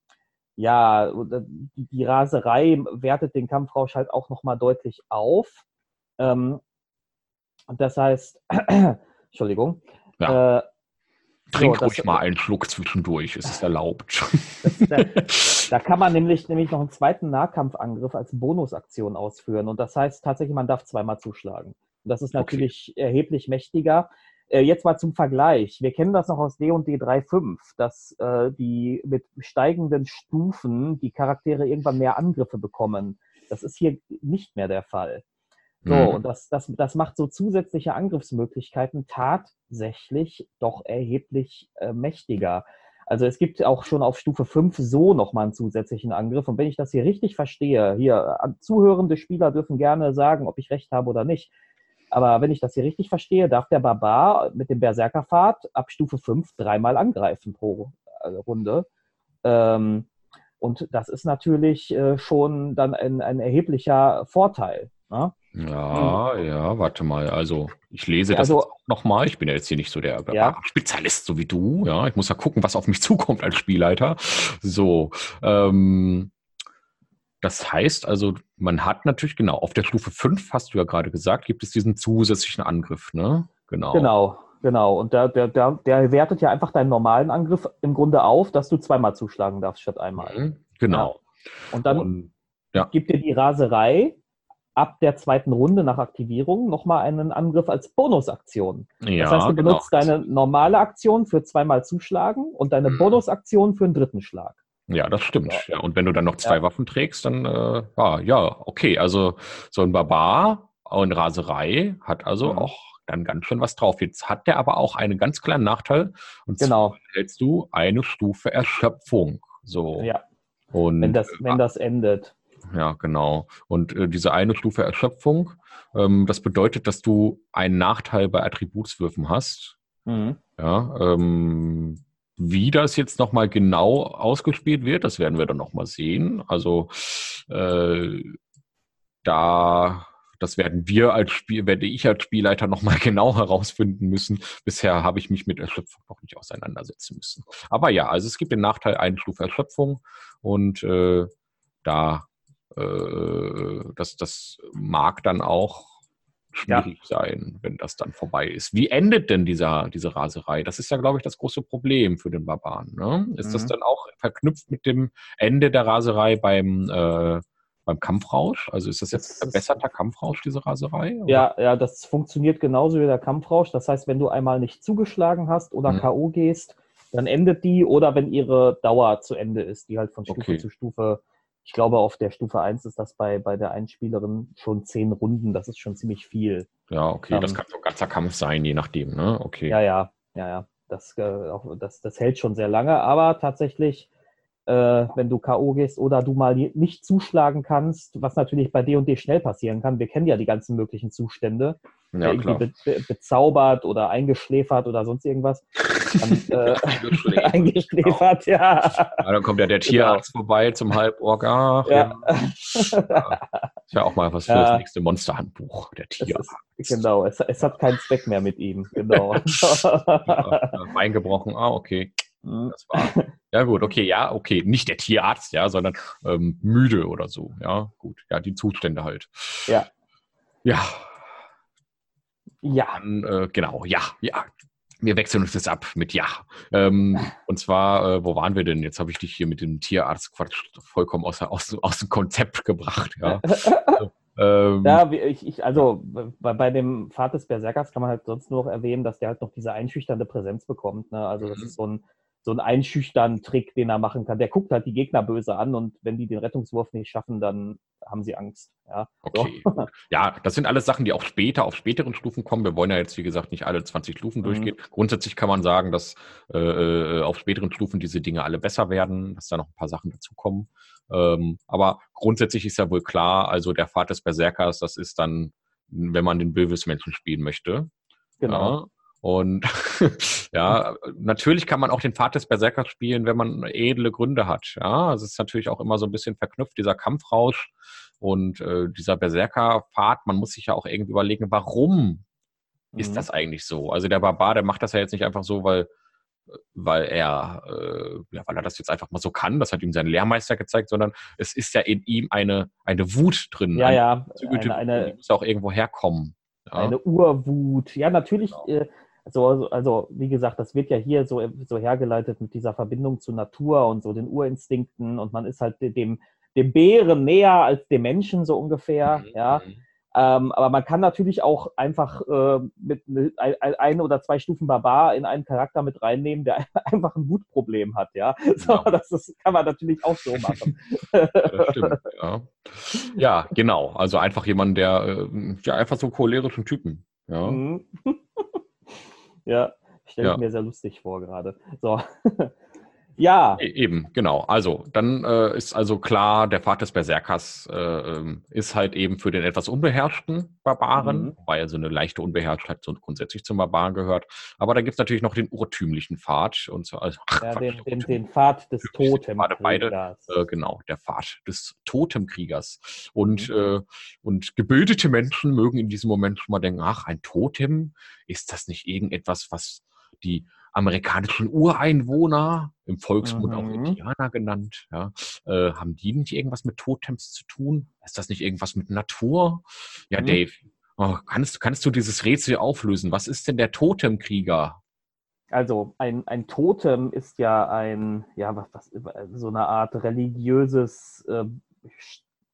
ja, äh, die, die, Raserei wertet den Kampfrausch halt auch nochmal deutlich auf. Ähm, das heißt, Entschuldigung, ja. äh, Trink so, ruhig das, mal einen Schluck zwischendurch, es ist erlaubt. Das, da, da, kann man nämlich, nämlich noch einen zweiten Nahkampfangriff als Bonusaktion ausführen. Und das heißt tatsächlich, man darf zweimal zuschlagen. Und das ist natürlich okay. erheblich mächtiger. Äh, jetzt mal zum Vergleich. Wir kennen das noch aus D&D 3.5, dass äh, die mit steigenden Stufen die Charaktere irgendwann mehr Angriffe bekommen. Das ist hier nicht mehr der Fall. So, mhm. und das, das, das macht so zusätzliche Angriffsmöglichkeiten tatsächlich doch erheblich äh, mächtiger. Also es gibt auch schon auf Stufe 5 so nochmal einen zusätzlichen Angriff. Und wenn ich das hier richtig verstehe, hier äh, zuhörende Spieler dürfen gerne sagen, ob ich recht habe oder nicht. Aber wenn ich das hier richtig verstehe, darf der Barbar mit dem Berserkerpfad ab Stufe 5 dreimal angreifen pro äh, Runde. Ähm, und das ist natürlich äh, schon dann ein, ein erheblicher Vorteil. Ne? Ja, ja, warte mal. Also, ich lese das also, nochmal. Ich bin ja jetzt hier nicht so der ja. Spezialist, so wie du. Ja, ich muss ja gucken, was auf mich zukommt als Spielleiter. So, ähm, das heißt also, man hat natürlich, genau, auf der Stufe 5, hast du ja gerade gesagt, gibt es diesen zusätzlichen Angriff, ne? Genau. Genau, genau. Und der, der, der, der wertet ja einfach deinen normalen Angriff im Grunde auf, dass du zweimal zuschlagen darfst statt einmal. Mhm, genau. Ja. Und dann Und, gibt dir die Raserei ab der zweiten Runde nach Aktivierung nochmal einen Angriff als Bonusaktion. Ja, das heißt, du benutzt genau. deine normale Aktion für zweimal zuschlagen und deine mhm. Bonusaktion für einen dritten Schlag. Ja, das stimmt. Ja. und wenn du dann noch zwei ja. Waffen trägst, dann äh, ah, ja, okay. Also so ein Barbar und Raserei hat also mhm. auch dann ganz schön was drauf. Jetzt hat der aber auch einen ganz kleinen Nachteil. Und genau. zwar hältst du eine Stufe Erschöpfung. So. Ja. Und, wenn das, wenn das endet. Ja, genau. Und äh, diese eine Stufe Erschöpfung, ähm, das bedeutet, dass du einen Nachteil bei Attributswürfen hast. Mhm. Ja, ähm, wie das jetzt nochmal genau ausgespielt wird, das werden wir dann nochmal sehen. Also äh, da, das werden wir als Spiel, werde ich als Spielleiter nochmal genau herausfinden müssen. Bisher habe ich mich mit Erschöpfung noch nicht auseinandersetzen müssen. Aber ja, also es gibt den Nachteil eine Stufe Erschöpfung und äh, da äh, das, das mag dann auch schwierig ja. sein, wenn das dann vorbei ist. Wie endet denn dieser, diese Raserei? Das ist ja, glaube ich, das große Problem für den Barbaren. Ne? Ist mhm. das dann auch verknüpft mit dem Ende der Raserei beim, äh, beim Kampfrausch? Also ist das jetzt ein verbesserter Kampfrausch, diese Raserei? Oder? Ja, ja, das funktioniert genauso wie der Kampfrausch. Das heißt, wenn du einmal nicht zugeschlagen hast oder mhm. K.O. gehst, dann endet die oder wenn ihre Dauer zu Ende ist, die halt von Stufe okay. zu Stufe ich glaube, auf der Stufe 1 ist das bei, bei der Einspielerin schon zehn Runden. Das ist schon ziemlich viel. Ja, okay, ähm, das kann so ein ganzer Kampf sein, je nachdem, ne? Okay. Ja, ja, ja, ja. Das, äh, auch, das, das hält schon sehr lange, aber tatsächlich, äh, wenn du K.O. gehst oder du mal nicht zuschlagen kannst, was natürlich bei D&D schnell passieren kann. Wir kennen ja die ganzen möglichen Zustände ja, irgendwie be be bezaubert oder eingeschläfert oder sonst irgendwas. Dann, äh, eingeschläfert, genau. ja. ja. Dann kommt ja der genau. Tierarzt genau. vorbei zum Halborg. Ach, ja. ja. Ist ja auch mal was für das nächste Monsterhandbuch, der Tierarzt. Ist, genau, es, es, hat keinen Zweck mehr mit ihm. Genau. Bein gebrochen, ah, okay. Mhm. Das war. Ja, gut, okay, ja, okay. Nicht der Tierarzt, ja, sondern ähm, müde oder so. Ja, gut. Ja, die Zustände halt. Ja. Ja, ja. Dann, äh, genau, ja, ja. Wir wechseln uns jetzt ab mit Ja. Ähm, und zwar, äh, wo waren wir denn? Jetzt habe ich dich hier mit dem Tierarzt-Quatsch vollkommen aus, aus, aus dem Konzept gebracht. Ja, also, ähm, ja ich, ich, also bei, bei dem Pfad des Berserkers kann man halt sonst nur noch erwähnen, dass der halt noch diese einschüchternde Präsenz bekommt. Ne? Also das mhm. ist so ein, so ein einschüchtern Trick, den er machen kann. Der guckt halt die Gegner böse an und wenn die den Rettungswurf nicht schaffen, dann haben sie Angst. Ja, okay. So. ja, das sind alles Sachen, die auch später auf späteren Stufen kommen. Wir wollen ja jetzt, wie gesagt, nicht alle 20 Stufen mhm. durchgehen. Grundsätzlich kann man sagen, dass äh, äh, auf späteren Stufen diese Dinge alle besser werden, dass da noch ein paar Sachen dazukommen. Ähm, aber grundsätzlich ist ja wohl klar, also der Pfad des Berserkers, das ist dann, wenn man den Böwes-Menschen spielen möchte. Genau. Ja, und ja, natürlich kann man auch den Pfad des Berserkers spielen, wenn man edle Gründe hat. Ja, also es ist natürlich auch immer so ein bisschen verknüpft, dieser Kampfrausch und äh, dieser Berserker-Pfad. Man muss sich ja auch irgendwie überlegen, warum mhm. ist das eigentlich so? Also der Barbar, der macht das ja jetzt nicht einfach so, weil weil er, äh, ja, weil er das jetzt einfach mal so kann, das hat ihm sein Lehrmeister gezeigt, sondern es ist ja in ihm eine, eine Wut drin. Ja, ja. Eine, eine, die muss auch irgendwo herkommen. Ja. Eine Urwut. Ja, natürlich. Genau. Äh, so, also wie gesagt, das wird ja hier so, so hergeleitet mit dieser Verbindung zur Natur und so den Urinstinkten und man ist halt dem, dem Bären näher als dem Menschen so ungefähr, mhm. ja. Mhm. Ähm, aber man kann natürlich auch einfach äh, mit ne, ein, ein, oder zwei Stufen Barbar in einen Charakter mit reinnehmen, der einfach ein Wutproblem hat, ja. So, ja. Das, das, kann man natürlich auch so machen. Das stimmt, ja. ja, genau. Also einfach jemand, der äh, ja einfach so cholerischen Typen. Ja. Mhm. ja, stelle ich ja. mir sehr lustig vor gerade. So. Ja. E eben, genau. Also, dann äh, ist also klar, der Pfad des Berserkers äh, ähm, ist halt eben für den etwas unbeherrschten Barbaren, mhm. wobei so eine leichte Unbeherrschtheit so grundsätzlich zum Barbaren gehört. Aber da gibt es natürlich noch den urtümlichen Pfad. Und so, also, ach, ja, den, den, den, Pfad des Totemkriegers. Äh, genau, der Pfad des Totemkriegers. Und, mhm. Äh, und gebildete Menschen mögen in diesem Moment schon mal denken, ach, ein Totem, ist das nicht irgendetwas, was die amerikanischen Ureinwohner, im Volksmund mhm. auch Indianer genannt, ja, äh, haben die nicht irgendwas mit Totems zu tun? Ist das nicht irgendwas mit Natur? Ja, mhm. Dave, oh, kannst, kannst du dieses Rätsel auflösen? Was ist denn der Totemkrieger? Also ein, ein Totem ist ja ein, ja, was, was so eine Art religiöses äh,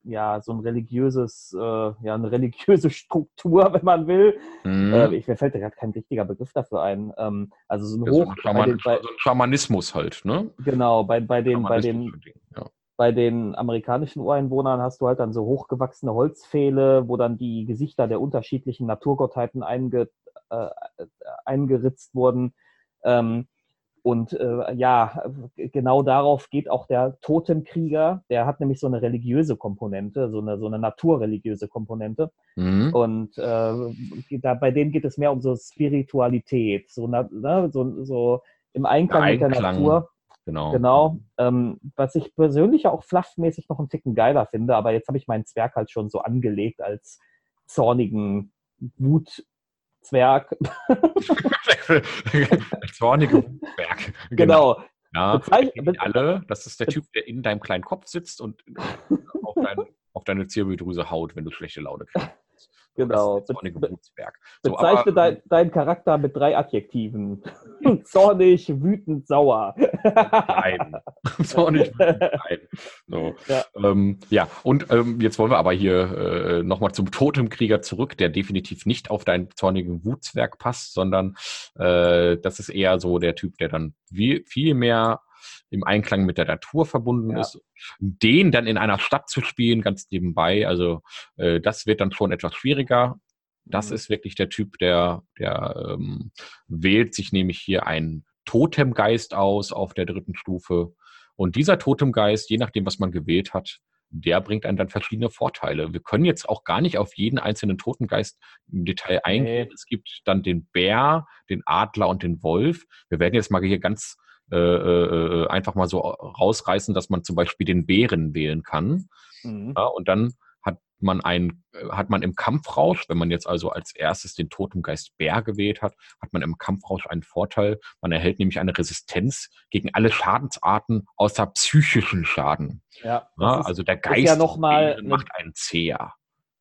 ja, so ein religiöses, äh, ja, eine religiöse Struktur, wenn man will. Mhm. Äh, ich, mir fällt da gerade kein richtiger Begriff dafür ein. Ähm, also so ein ja, Hoch. So ein, Schaman, den, bei, so ein Schamanismus halt, ne? Genau, bei, bei den, bei den, ja. bei den amerikanischen Ureinwohnern hast du halt dann so hochgewachsene Holzpfähle, wo dann die Gesichter der unterschiedlichen Naturgottheiten einge, äh, eingeritzt wurden. Ähm, und äh, ja, genau darauf geht auch der Totemkrieger. Der hat nämlich so eine religiöse Komponente, so eine, so eine naturreligiöse Komponente. Mhm. Und äh, da, bei denen geht es mehr um so Spiritualität, so, ne, so, so im Einklang, Einklang, mit der Natur. Genau. genau ähm, was ich persönlich auch fluffmäßig noch einen Ticken geiler finde, aber jetzt habe ich meinen Zwerg halt schon so angelegt als zornigen Wut, Zwerg. Zornige Zwerg. Genau. genau. Ja, alle. Das ist der Typ, der in deinem kleinen Kopf sitzt und auf, dein, auf deine Zirbeldrüse haut, wenn du schlechte Laune kriegst. Genau. Be so, Bezeichne dein, deinen Charakter mit drei Adjektiven. Zornig, wütend, sauer. Nein. Zornig, wütend, nein. So. Ja. Ähm, ja, und ähm, jetzt wollen wir aber hier äh, nochmal zum Totemkrieger zurück, der definitiv nicht auf deinen zornigen Wutzwerg passt, sondern äh, das ist eher so der Typ, der dann viel, viel mehr im Einklang mit der Natur verbunden ja. ist. Den dann in einer Stadt zu spielen, ganz nebenbei, also äh, das wird dann schon etwas schwieriger. Das mhm. ist wirklich der Typ, der, der ähm, wählt sich nämlich hier einen Totemgeist aus auf der dritten Stufe. Und dieser Totemgeist, je nachdem, was man gewählt hat, der bringt einem dann verschiedene Vorteile. Wir können jetzt auch gar nicht auf jeden einzelnen Totengeist im Detail eingehen. Nee. Es gibt dann den Bär, den Adler und den Wolf. Wir werden jetzt mal hier ganz äh, äh, äh, einfach mal so rausreißen, dass man zum Beispiel den Bären wählen kann. Mhm. Ja, und dann hat man ein, äh, hat man im Kampfrausch, wenn man jetzt also als erstes den Totemgeist Bär gewählt hat, hat man im Kampfrausch einen Vorteil. Man erhält nämlich eine Resistenz gegen alle Schadensarten außer psychischen Schaden. Ja, ja also der Geist ja mal macht einen Zäher.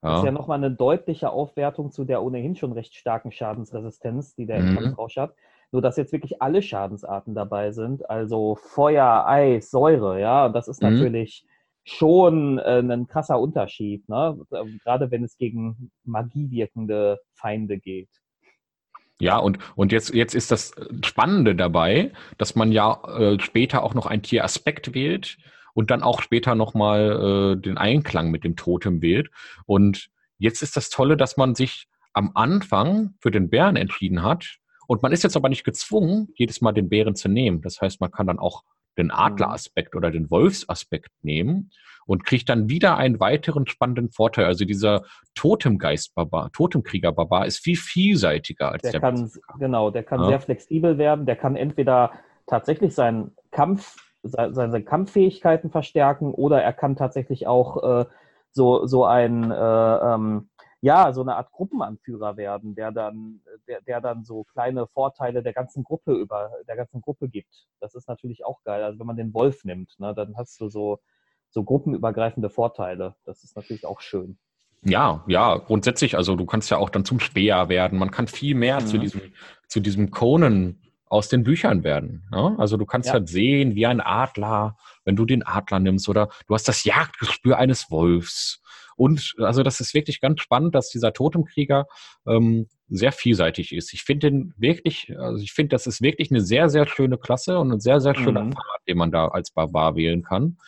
Ja. Das ist ja nochmal eine deutliche Aufwertung zu der ohnehin schon recht starken Schadensresistenz, die der mhm. Kampfrausch hat. Nur dass jetzt wirklich alle Schadensarten dabei sind, also Feuer, Eis, Säure, ja, das ist mhm. natürlich schon äh, ein krasser Unterschied, ne? gerade wenn es gegen Magie wirkende Feinde geht. Ja, und, und jetzt, jetzt ist das Spannende dabei, dass man ja äh, später auch noch einen Tieraspekt wählt und dann auch später nochmal äh, den Einklang mit dem Totem wählt. Und jetzt ist das Tolle, dass man sich am Anfang für den Bären entschieden hat und man ist jetzt aber nicht gezwungen, jedes Mal den Bären zu nehmen. Das heißt, man kann dann auch den Adleraspekt oder den Wolfsaspekt nehmen und kriegt dann wieder einen weiteren spannenden Vorteil. Also dieser Totemgeist-Barbar, Totemkrieger-Barbar ist viel vielseitiger als der, der kann, Genau, der kann ja. sehr flexibel werden. Der kann entweder tatsächlich seinen Kampf, seine Kampffähigkeiten verstärken oder er kann tatsächlich auch äh, so, so ein äh, ähm, ja, so eine Art Gruppenanführer werden, der dann, der, der dann so kleine Vorteile der ganzen Gruppe über, der ganzen Gruppe gibt. Das ist natürlich auch geil. Also wenn man den Wolf nimmt, ne, dann hast du so, so gruppenübergreifende Vorteile. Das ist natürlich auch schön. Ja, ja, grundsätzlich, also du kannst ja auch dann zum Speer werden. Man kann viel mehr mhm. zu diesem, zu diesem Conan aus den Büchern werden. Ja? Also du kannst ja. halt sehen, wie ein Adler, wenn du den Adler nimmst, oder du hast das Jagdgespür eines Wolfs. Und also das ist wirklich ganz spannend, dass dieser Totemkrieger ähm, sehr vielseitig ist. Ich finde den wirklich, also ich finde, das ist wirklich eine sehr, sehr schöne Klasse und ein sehr, sehr schöner mhm. Pfad, den man da als Barbar wählen kann.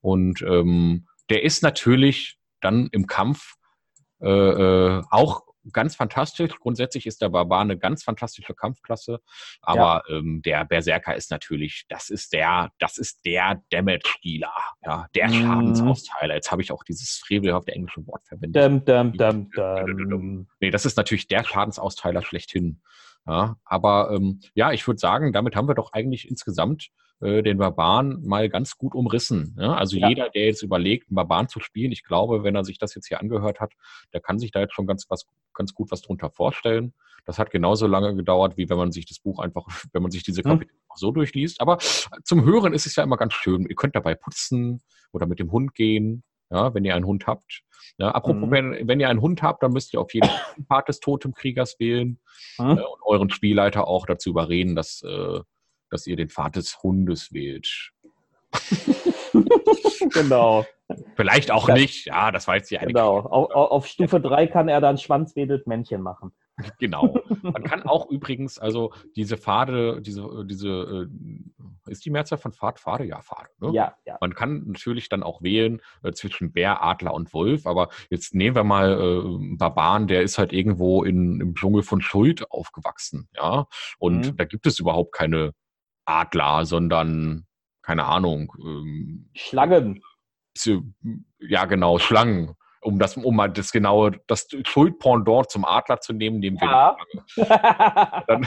Und ähm, der ist natürlich dann im Kampf äh, äh, auch ganz fantastisch. Grundsätzlich ist der Barbar eine ganz fantastische Kampfklasse, aber ja. ähm, der Berserker ist natürlich, das ist der, das ist der Damage-Dealer, ja, der mhm. Schadensausteiler. Jetzt habe ich auch dieses frevelhafte englische Wort verwendet. Dum, dum, dum, dum. Nee, das ist natürlich der Schadensausteiler schlechthin. Ja, aber ähm, ja, ich würde sagen, damit haben wir doch eigentlich insgesamt äh, den Barbaren mal ganz gut umrissen. Ja? Also ja. jeder, der jetzt überlegt, einen Barbaren zu spielen, ich glaube, wenn er sich das jetzt hier angehört hat, der kann sich da jetzt schon ganz, was, ganz gut was drunter vorstellen. Das hat genauso lange gedauert, wie wenn man sich das Buch einfach, wenn man sich diese hm. Kapitel hm. so durchliest. Aber zum Hören ist es ja immer ganz schön. Ihr könnt dabei putzen oder mit dem Hund gehen. Ja, wenn ihr einen Hund habt. Ja, apropos, mhm. wenn, wenn, ihr einen Hund habt, dann müsst ihr auf jeden Fall Part des Totemkriegers wählen mhm. äh, und euren Spielleiter auch dazu überreden, dass äh, dass ihr den Pfad des Hundes wählt. genau. Vielleicht auch das, nicht, ja, das weiß ich eigentlich. Genau. Auf, auf, Stufe 3 kann er dann Schwanzwedelt Männchen machen. Genau. Man kann auch übrigens, also diese Pfade, diese, diese, äh, ist die Mehrzahl von Pfad, Pfade? Ja, Pfade. Ne? Ja, ja. Man kann natürlich dann auch wählen äh, zwischen Bär, Adler und Wolf, aber jetzt nehmen wir mal äh, Barbaren, der ist halt irgendwo in, im Dschungel von Schuld aufgewachsen, ja. Und mhm. da gibt es überhaupt keine Adler, sondern, keine Ahnung. Ähm, Schlangen. Ja, genau, Schlangen. Um das, um mal das genaue, das Schuldpendant zum Adler zu nehmen, nehmen wir ja. dann,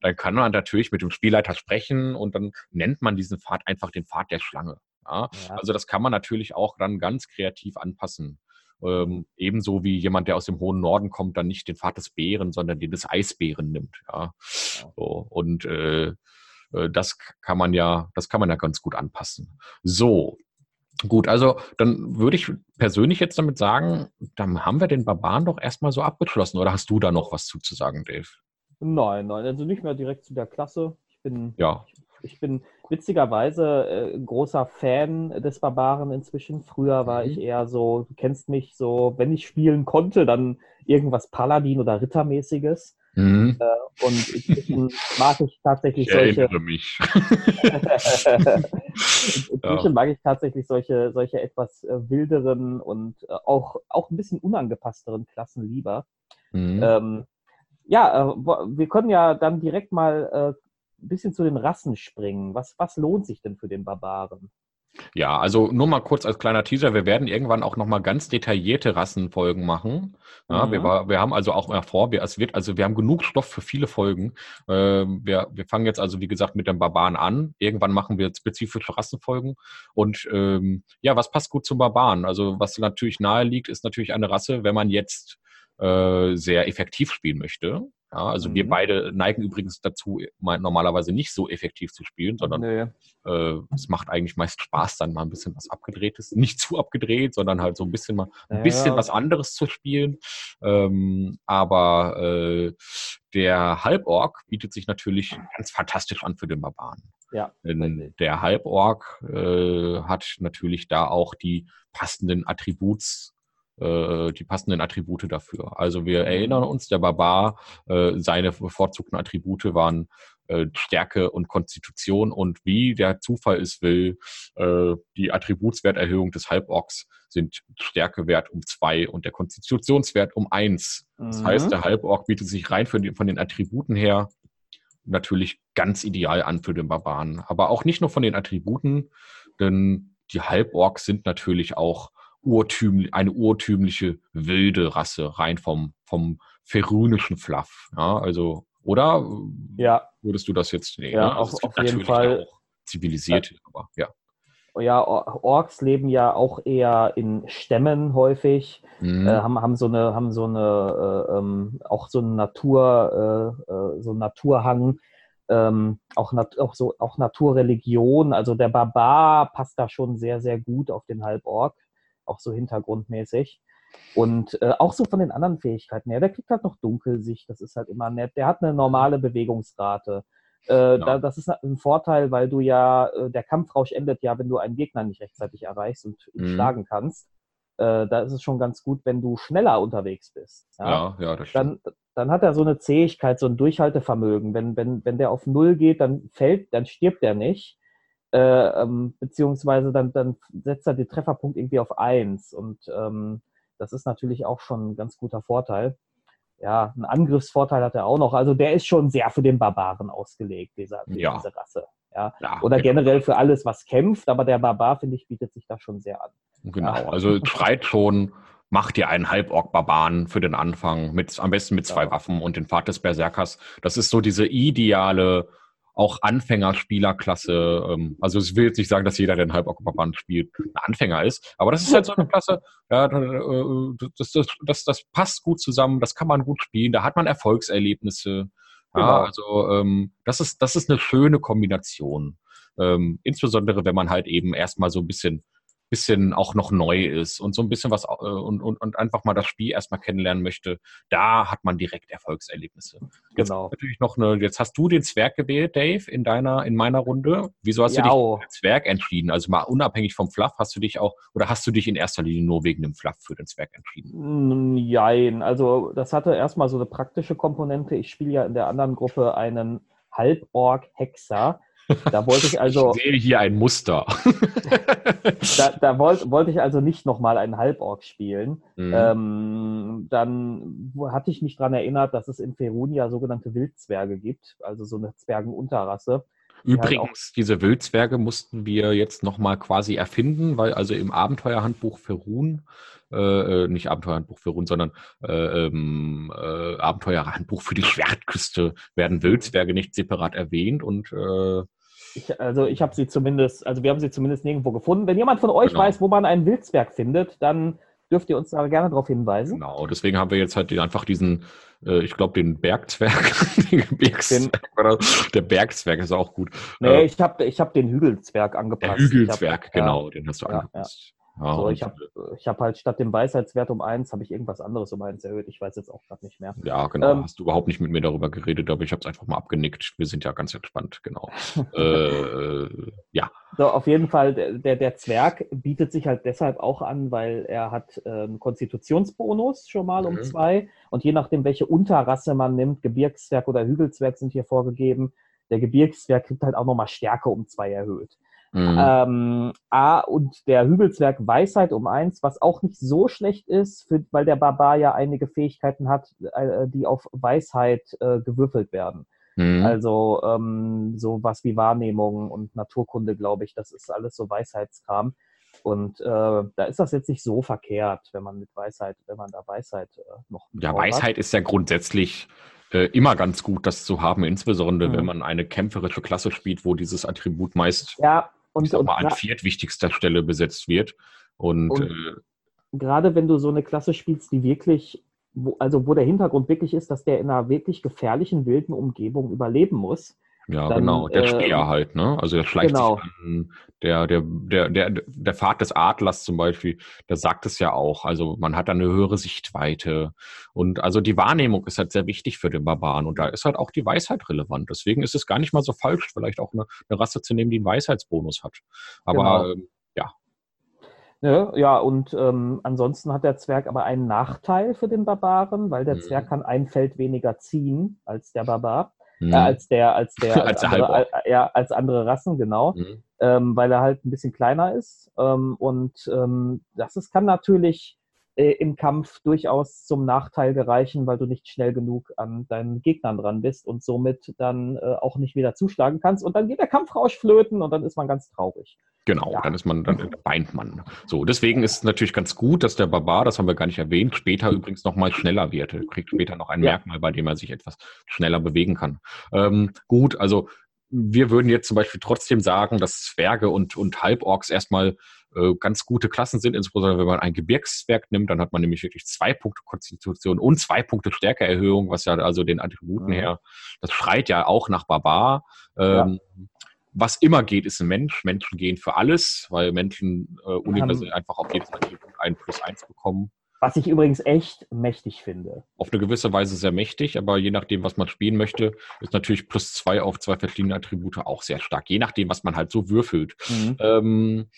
dann kann man natürlich mit dem Spielleiter sprechen und dann nennt man diesen Pfad einfach den Pfad der Schlange. Ja? Ja. Also das kann man natürlich auch dann ganz kreativ anpassen. Ähm, ebenso wie jemand, der aus dem hohen Norden kommt, dann nicht den Pfad des Bären, sondern den des Eisbären nimmt. Ja. So, und äh, das kann man ja, das kann man ja ganz gut anpassen. So. Gut, also dann würde ich persönlich jetzt damit sagen, dann haben wir den Barbaren doch erstmal so abgeschlossen. Oder hast du da noch was zuzusagen, Dave? Nein, nein, also nicht mehr direkt zu der Klasse. Ich bin, ja. ich, ich bin witzigerweise äh, großer Fan des Barbaren inzwischen. Früher war mhm. ich eher so, du kennst mich so, wenn ich spielen konnte, dann irgendwas Paladin- oder Rittermäßiges. Mhm. Äh, und inzwischen mag ich tatsächlich ich solche. Mich. inzwischen ja. mag ich tatsächlich solche, solche etwas äh, wilderen und äh, auch, auch ein bisschen unangepassteren Klassen lieber. Mhm. Ähm, ja, äh, wir können ja dann direkt mal äh, ein bisschen zu den Rassen springen. Was, was lohnt sich denn für den Barbaren? Ja, also nur mal kurz als kleiner Teaser, wir werden irgendwann auch nochmal ganz detaillierte Rassenfolgen machen. Ja, mhm. wir, wir, haben also auch mehr vor, wir, es wird, also wir haben genug Stoff für viele Folgen. Äh, wir, wir fangen jetzt also, wie gesagt, mit dem Barbaren an. Irgendwann machen wir spezifische Rassenfolgen. Und ähm, ja, was passt gut zum Barbaren? Also was natürlich nahe liegt, ist natürlich eine Rasse, wenn man jetzt äh, sehr effektiv spielen möchte. Ja, also mhm. wir beide neigen übrigens dazu, normalerweise nicht so effektiv zu spielen, sondern nee. äh, es macht eigentlich meist Spaß, dann mal ein bisschen was abgedrehtes, nicht zu abgedreht, sondern halt so ein bisschen mal ein ja. bisschen was anderes zu spielen. Ähm, aber äh, der Halborg bietet sich natürlich ganz fantastisch an für den Barbaren. Ja. Denn der Halborg äh, hat natürlich da auch die passenden Attributs äh, die passenden Attribute dafür. Also wir erinnern uns, der Barbar, äh, seine bevorzugten Attribute waren äh, Stärke und Konstitution und wie der Zufall es will, die Attributswerterhöhung des Halborgs sind Stärkewert um zwei und der Konstitutionswert um eins. Das mhm. heißt, der Halborg bietet sich rein die, von den Attributen her natürlich ganz ideal an für den Barbaren. Aber auch nicht nur von den Attributen, denn die Halborgs sind natürlich auch urtümlich, eine urtümliche wilde Rasse, rein vom, vom ferunischen Fluff. Ja, also, oder ja. würdest du das jetzt nehmen? Ja, also auf, auf jeden Fall. Zivilisiert, aber ja. Ja, Orks leben ja auch eher in Stämmen häufig, mhm. äh, haben, haben so eine, haben so eine, äh, ähm, auch so einen Natur, äh, äh, so einen Naturhang, ähm, auch, nat auch so, auch Naturreligion. Also der Barbar passt da schon sehr, sehr gut auf den Halborg auch so hintergrundmäßig. Und äh, auch so von den anderen Fähigkeiten her, der kriegt halt noch Dunkelsicht, das ist halt immer nett. Der hat eine normale Bewegungsrate. Äh, ja. da, das ist ein Vorteil, weil du ja, äh, der Kampfrausch endet ja, wenn du einen Gegner nicht rechtzeitig erreichst und ihn mhm. schlagen kannst. Äh, da ist es schon ganz gut, wenn du schneller unterwegs bist. Ja, ja, ja das stimmt. Dann, dann hat er so eine Zähigkeit, so ein Durchhaltevermögen. Wenn, wenn, wenn der auf Null geht, dann fällt, dann stirbt er nicht. Äh, ähm, beziehungsweise dann, dann setzt er den Trefferpunkt irgendwie auf eins. Und ähm, das ist natürlich auch schon ein ganz guter Vorteil. Ja, einen Angriffsvorteil hat er auch noch. Also der ist schon sehr für den Barbaren ausgelegt, dieser, ja. diese Rasse. Ja. ja Oder genau. generell für alles, was kämpft, aber der Barbar, finde ich, bietet sich da schon sehr an. Genau, ja. also schreit schon, macht dir einen Halborg-Barbaren für den Anfang, mit, am besten mit zwei ja. Waffen und den Pfad des Berserkers. Das ist so diese ideale auch Anfängerspielerklasse. Ähm, also ich will jetzt nicht sagen, dass jeder, der einen Halborg-Barbaren spielt, ein Anfänger ist, aber das ist halt so eine Klasse, ja, äh, das, das, das, das passt gut zusammen, das kann man gut spielen, da hat man Erfolgserlebnisse. Genau. Ja, also ähm, das, ist, das ist eine schöne Kombination. Ähm, insbesondere wenn man halt eben erstmal so ein bisschen bisschen auch noch neu ist und so ein bisschen was äh, und, und, und einfach mal das Spiel erstmal kennenlernen möchte, da hat man direkt Erfolgserlebnisse. Jetzt genau. Natürlich noch eine, jetzt hast du den Zwerg gewählt, Dave, in deiner, in meiner Runde. Wieso hast ja, du dich für den Zwerg entschieden? Also mal unabhängig vom Fluff, hast du dich auch, oder hast du dich in erster Linie nur wegen dem Fluff für den Zwerg entschieden? Nein, also das hatte erstmal so eine praktische Komponente. Ich spiele ja in der anderen Gruppe einen Halborg-Hexer da wollte ich also. Ich sehe hier ein Muster. da, da wollte wollt ich also nicht nochmal einen Halborg spielen. Mhm. Ähm, dann hatte ich mich daran erinnert, dass es in Ferunia sogenannte Wildzwerge gibt, also so eine Zwergenunterrasse. Halt Übrigens, diese Wildzwerge mussten wir jetzt nochmal quasi erfinden, weil also im Abenteuerhandbuch Ferun äh, äh, nicht Abenteuerhandbuch für Rund, sondern äh, ähm, äh, Abenteuerhandbuch für die Schwertküste werden Wildzwerge nicht separat erwähnt und äh, ich, also ich habe sie zumindest, also wir haben sie zumindest nirgendwo gefunden. Wenn jemand von euch genau. weiß, wo man einen Wildzwerg findet, dann dürft ihr uns da gerne darauf hinweisen. Genau, deswegen haben wir jetzt halt einfach diesen, äh, ich glaube, den Bergzwerg, den Gebirgszwerg, der Bergzwerg ist auch gut. Nee, äh, ich habe ich hab den Hügelzwerg angepasst. Der Hügelzwerg, hab, genau, ja, den hast du ja, angepasst. Ja, so, ich habe ich hab halt statt dem Weisheitswert um eins, habe ich irgendwas anderes um eins erhöht. Ich weiß jetzt auch gerade nicht mehr. Ja, genau. Ähm, Hast du überhaupt nicht mit mir darüber geredet, aber ich habe es einfach mal abgenickt. Wir sind ja ganz entspannt, genau. äh, ja. So, auf jeden Fall, der, der Zwerg bietet sich halt deshalb auch an, weil er hat äh, einen Konstitutionsbonus schon mal mhm. um zwei. Und je nachdem, welche Unterrasse man nimmt, Gebirgszwerg oder Hügelzwerg sind hier vorgegeben, der Gebirgszwerg kriegt halt auch nochmal Stärke um zwei erhöht. Mhm. Ähm, A und der Hügelzwerg Weisheit um eins, was auch nicht so schlecht ist, für, weil der Barbar ja einige Fähigkeiten hat, äh, die auf Weisheit äh, gewürfelt werden. Mhm. Also ähm, so was wie Wahrnehmung und Naturkunde, glaube ich, das ist alles so Weisheitskram. Und äh, da ist das jetzt nicht so verkehrt, wenn man mit Weisheit, wenn man da Weisheit äh, noch. Ja, Weisheit hat. ist ja grundsätzlich äh, immer ganz gut, das zu haben, insbesondere mhm. wenn man eine kämpferische Klasse spielt, wo dieses Attribut meist ja, und, ich sag mal, an viertwichtigster Stelle besetzt wird. Und, und äh, gerade wenn du so eine Klasse spielst, die wirklich, wo, also wo der Hintergrund wirklich ist, dass der in einer wirklich gefährlichen, wilden Umgebung überleben muss, ja, dann, genau, der äh, Steher halt, ne? Also der schleicht genau. sich an, der, der, der, der, der Pfad des Adlers zum Beispiel, der sagt es ja auch. Also man hat eine höhere Sichtweite. Und also die Wahrnehmung ist halt sehr wichtig für den Barbaren. Und da ist halt auch die Weisheit relevant. Deswegen ist es gar nicht mal so falsch, vielleicht auch eine, eine Rasse zu nehmen, die einen Weisheitsbonus hat. Aber genau. ähm, ja. Ja, ja, und ähm, ansonsten hat der Zwerg aber einen Nachteil für den Barbaren, weil der mhm. Zwerg kann ein Feld weniger ziehen als der Barbar. Mhm. Äh, als der, als der, als, als andere, äh, ja, als andere Rassen, genau. Mhm. Ähm, weil er halt ein bisschen kleiner ist. Ähm, und ähm, das ist, kann natürlich äh, im Kampf durchaus zum Nachteil gereichen, weil du nicht schnell genug an deinen Gegnern dran bist und somit dann äh, auch nicht wieder zuschlagen kannst. Und dann geht der Kampfrausch flöten und dann ist man ganz traurig. Genau, ja. dann ist man, dann weint man. So, deswegen ist es natürlich ganz gut, dass der Barbar, das haben wir gar nicht erwähnt, später übrigens nochmal schneller wird. Er kriegt später noch ein ja. Merkmal, bei dem er sich etwas schneller bewegen kann. Ähm, gut, also wir würden jetzt zum Beispiel trotzdem sagen, dass Zwerge und, und Halborgs erstmal äh, ganz gute Klassen sind, insbesondere wenn man ein Gebirgszwerg nimmt, dann hat man nämlich wirklich zwei Punkte Konstitution und zwei Punkte Stärkeerhöhung, was ja also den Attributen mhm. her, das schreit ja auch nach Barbar. Ähm, ja. Was immer geht, ist ein Mensch. Menschen gehen für alles, weil Menschen äh, universell einfach auf jedes Attribut ein plus eins bekommen. Was ich übrigens echt mächtig finde. Auf eine gewisse Weise sehr mächtig, aber je nachdem, was man spielen möchte, ist natürlich plus zwei auf zwei verschiedene Attribute auch sehr stark. Je nachdem, was man halt so würfelt. Mhm. Ähm,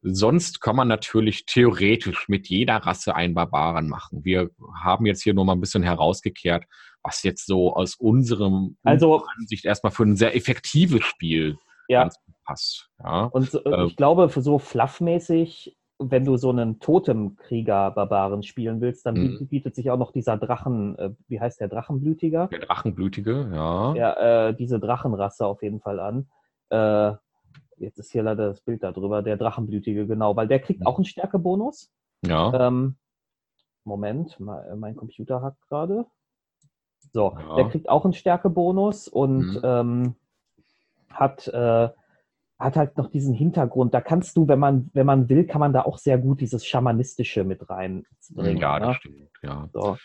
sonst kann man natürlich theoretisch mit jeder Rasse einen Barbaren machen. Wir haben jetzt hier nur mal ein bisschen herausgekehrt, was jetzt so aus unserem also, Ansicht erstmal für ein sehr effektives Spiel ja. passt. Ja. Und so, ähm, ich glaube, für so fluffmäßig wenn du so einen Totemkrieger-Barbaren spielen willst, dann mhm. bietet sich auch noch dieser Drachen, äh, wie heißt der, Drachenblütiger? Der Drachenblütige, ja. Ja, äh, diese Drachenrasse auf jeden Fall an. Äh, jetzt ist hier leider das Bild da drüber, der Drachenblütige, genau, weil der kriegt mhm. auch einen Stärkebonus. Ja. Ähm, Moment, mein Computer hat gerade. So, ja. der kriegt auch einen Stärkebonus und mhm. ähm, hat äh, hat halt noch diesen Hintergrund. Da kannst du, wenn man, wenn man will, kann man da auch sehr gut dieses Schamanistische mit reinbringen. Ja, das ne? stimmt, ja. So.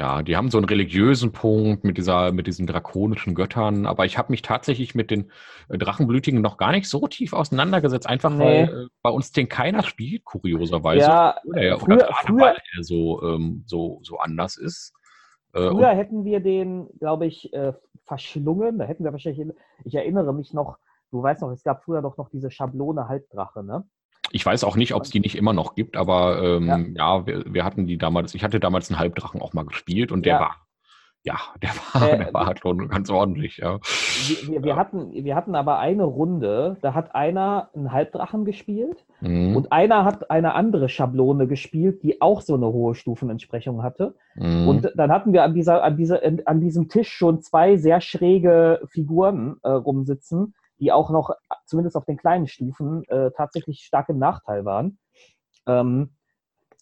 Ja, die haben so einen religiösen Punkt mit dieser, mit diesen drakonischen Göttern, aber ich habe mich tatsächlich mit den äh, Drachenblütigen noch gar nicht so tief auseinandergesetzt, einfach nee. weil äh, bei uns den keiner spielt, kurioserweise. Ja, oder, früher, oder früher, weil er so, ähm, so, so anders ist. Äh, früher hätten wir den, glaube ich, äh, verschlungen. Da hätten wir wahrscheinlich, ich erinnere mich noch, Du weißt noch, es gab früher doch noch diese Schablone Halbdrache, ne? Ich weiß auch nicht, ob es die nicht immer noch gibt, aber ähm, ja, ja wir, wir, hatten die damals, ich hatte damals einen Halbdrachen auch mal gespielt und der ja. war, ja, der war, äh, der war halt schon ganz ordentlich, ja. Wir, wir, wir, hatten, wir hatten aber eine Runde, da hat einer einen Halbdrachen gespielt mhm. und einer hat eine andere Schablone gespielt, die auch so eine hohe Stufenentsprechung hatte. Mhm. Und dann hatten wir an, dieser, an, dieser, an diesem Tisch schon zwei sehr schräge Figuren äh, rumsitzen die auch noch, zumindest auf den kleinen Stufen, äh, tatsächlich stark im Nachteil waren. Ähm,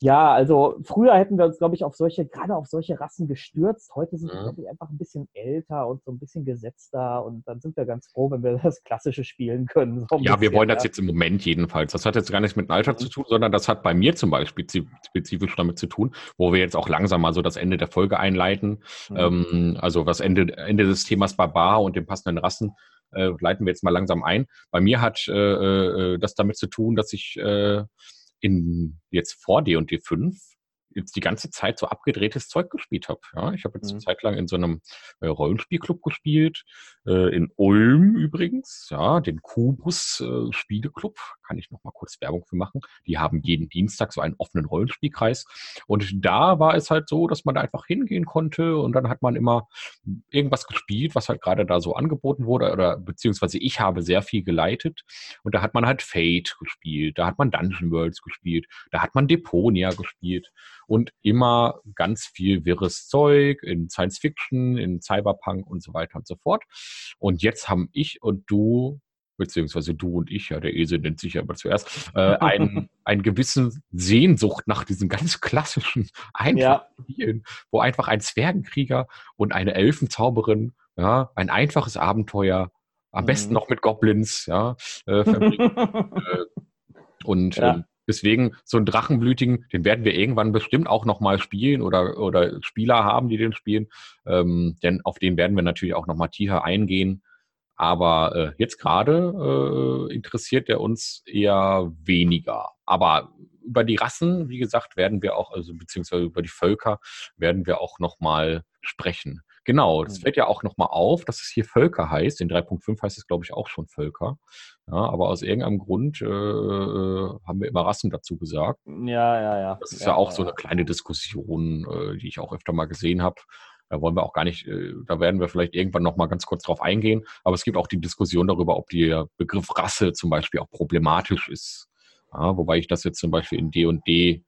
ja, also früher hätten wir uns, glaube ich, auf solche, gerade auf solche Rassen gestürzt. Heute sind wir, glaube ich, einfach ein bisschen älter und so ein bisschen gesetzter und dann sind wir ganz froh, wenn wir das Klassische spielen können. So ja, bisschen, wir wollen das jetzt im Moment jedenfalls. Das hat jetzt gar nichts mit dem Alter mhm. zu tun, sondern das hat bei mir zum Beispiel spezifisch damit zu tun, wo wir jetzt auch langsam mal so das Ende der Folge einleiten. Mhm. Ähm, also das Ende, Ende des Themas Barbar und den passenden Rassen äh, leiten wir jetzt mal langsam ein. Bei mir hat äh, äh, das damit zu tun, dass ich äh, in jetzt vor D&D 5 jetzt die ganze Zeit so abgedrehtes Zeug gespielt habe. Ja, ich habe jetzt mhm. eine Zeit lang in so einem äh, Rollenspielclub gespielt, äh, in Ulm übrigens, ja, den Kubus äh, Spieleclub, kann ich noch mal kurz Werbung für machen. Die haben jeden Dienstag so einen offenen Rollenspielkreis und da war es halt so, dass man da einfach hingehen konnte und dann hat man immer irgendwas gespielt, was halt gerade da so angeboten wurde oder beziehungsweise ich habe sehr viel geleitet und da hat man halt Fate gespielt, da hat man Dungeon Worlds gespielt, da hat man Deponia gespielt und immer ganz viel wirres Zeug in Science Fiction, in Cyberpunk und so weiter und so fort. Und jetzt haben ich und du beziehungsweise du und ich, ja, der Esel nennt sich ja aber zuerst, äh, einen, einen gewissen Sehnsucht nach diesen ganz klassischen einfachen Spielen, ja. wo einfach ein Zwergenkrieger und eine Elfenzauberin, ja, ein einfaches Abenteuer, am mhm. besten noch mit Goblins, ja, äh, verbringen. äh, und ja. ähm, Deswegen so einen Drachenblütigen, den werden wir irgendwann bestimmt auch nochmal spielen oder, oder Spieler haben, die den spielen. Ähm, denn auf den werden wir natürlich auch nochmal tiefer eingehen. Aber äh, jetzt gerade äh, interessiert er uns eher weniger. Aber über die Rassen, wie gesagt, werden wir auch, also beziehungsweise über die Völker werden wir auch nochmal sprechen. Genau, das mhm. fällt ja auch nochmal auf, dass es hier Völker heißt. In 3.5 heißt es, glaube ich, auch schon Völker. Ja, aber aus irgendeinem Grund äh, äh, haben wir immer Rassen dazu gesagt. Ja, ja, ja. Das ist ja, ja auch ja, so eine kleine Diskussion, äh, die ich auch öfter mal gesehen habe. Da wollen wir auch gar nicht, äh, da werden wir vielleicht irgendwann nochmal ganz kurz drauf eingehen. Aber es gibt auch die Diskussion darüber, ob der Begriff Rasse zum Beispiel auch problematisch ist. Ja, wobei ich das jetzt zum Beispiel in D&D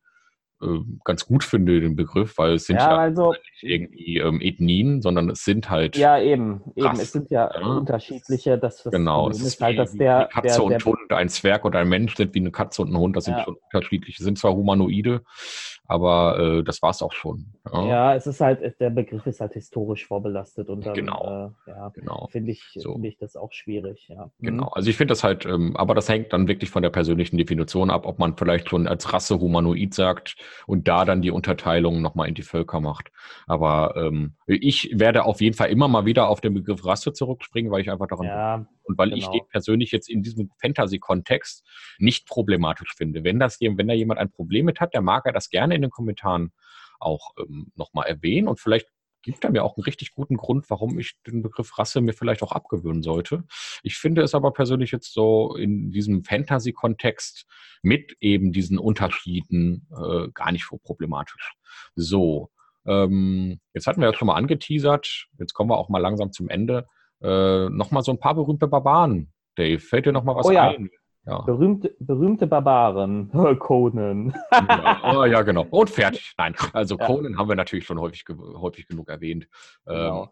äh, ganz gut finde, den Begriff, weil es sind ja, ja also, nicht irgendwie ähm, Ethnien, sondern es sind halt. Ja, eben, eben. Es sind ja, ja. unterschiedliche. Das, das genau, es ist halt, dass der. Katze der, und der, Hund, ein Zwerg oder ein Mensch sind wie eine Katze und ein Hund, das sind schon unterschiedliche, sind zwar humanoide, aber äh, das war es auch schon. Ja. ja. es ist halt, der Begriff ist halt historisch vorbelastet und dann genau. Äh, ja, genau. finde ich, so. Find ich das auch schwierig. Ja. Mhm. Genau, also ich finde das halt, ähm, aber das hängt dann wirklich von der persönlichen Definition ab, ob man vielleicht schon als Rasse humanoid sagt und da dann die Unterteilung nochmal in die Völkermacht. Aber ähm, ich werde auf jeden Fall immer mal wieder auf den Begriff Rasse zurückspringen, weil ich einfach daran Ja, und weil genau. ich den persönlich jetzt in diesem Fantasy-Kontext nicht problematisch finde. Wenn das wenn da jemand ein Problem mit hat, der mag er das gerne in den Kommentaren auch ähm, nochmal erwähnen und vielleicht gibt er mir auch einen richtig guten Grund, warum ich den Begriff Rasse mir vielleicht auch abgewöhnen sollte. Ich finde es aber persönlich jetzt so in diesem Fantasy-Kontext mit eben diesen Unterschieden äh, gar nicht so problematisch. So, ähm, jetzt hatten wir ja schon mal angeteasert, jetzt kommen wir auch mal langsam zum Ende. Äh, Nochmal so ein paar berühmte Barbaren. Dave, fällt dir noch mal was Oh ja. ein? Ja. Berühmte, berühmte Barbaren. Conan. ja. Oh, ja, genau. Und fertig. Nein, also Ja. Conan haben wir natürlich schon häufig, häufig genug erwähnt. Ähm, Genau.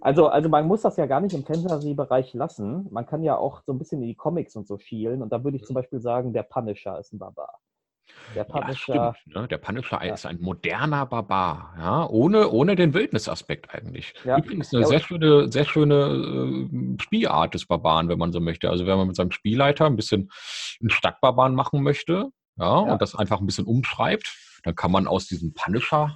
Also, also man muss das ja gar nicht im Fantasy-Bereich lassen. Man kann ja auch so ein bisschen in die Comics und so schielen. Und da würde ich zum Beispiel sagen, der Punisher ist ein Barbar. Der Mhm. ja, Punisher, stimmt. Ne? Der Punisher Ja. ist ein moderner Barbar, ja, ohne, ohne den Wildnisaspekt eigentlich. Ja. Übrigens eine sehr schöne, sehr schöne äh, Spielart des Barbaren, wenn man so möchte. Also wenn man mit seinem Spielleiter ein bisschen einen Stadtbarbaren machen möchte, ja, Ja. und das einfach ein bisschen umschreibt, dann kann man aus diesem Punisher,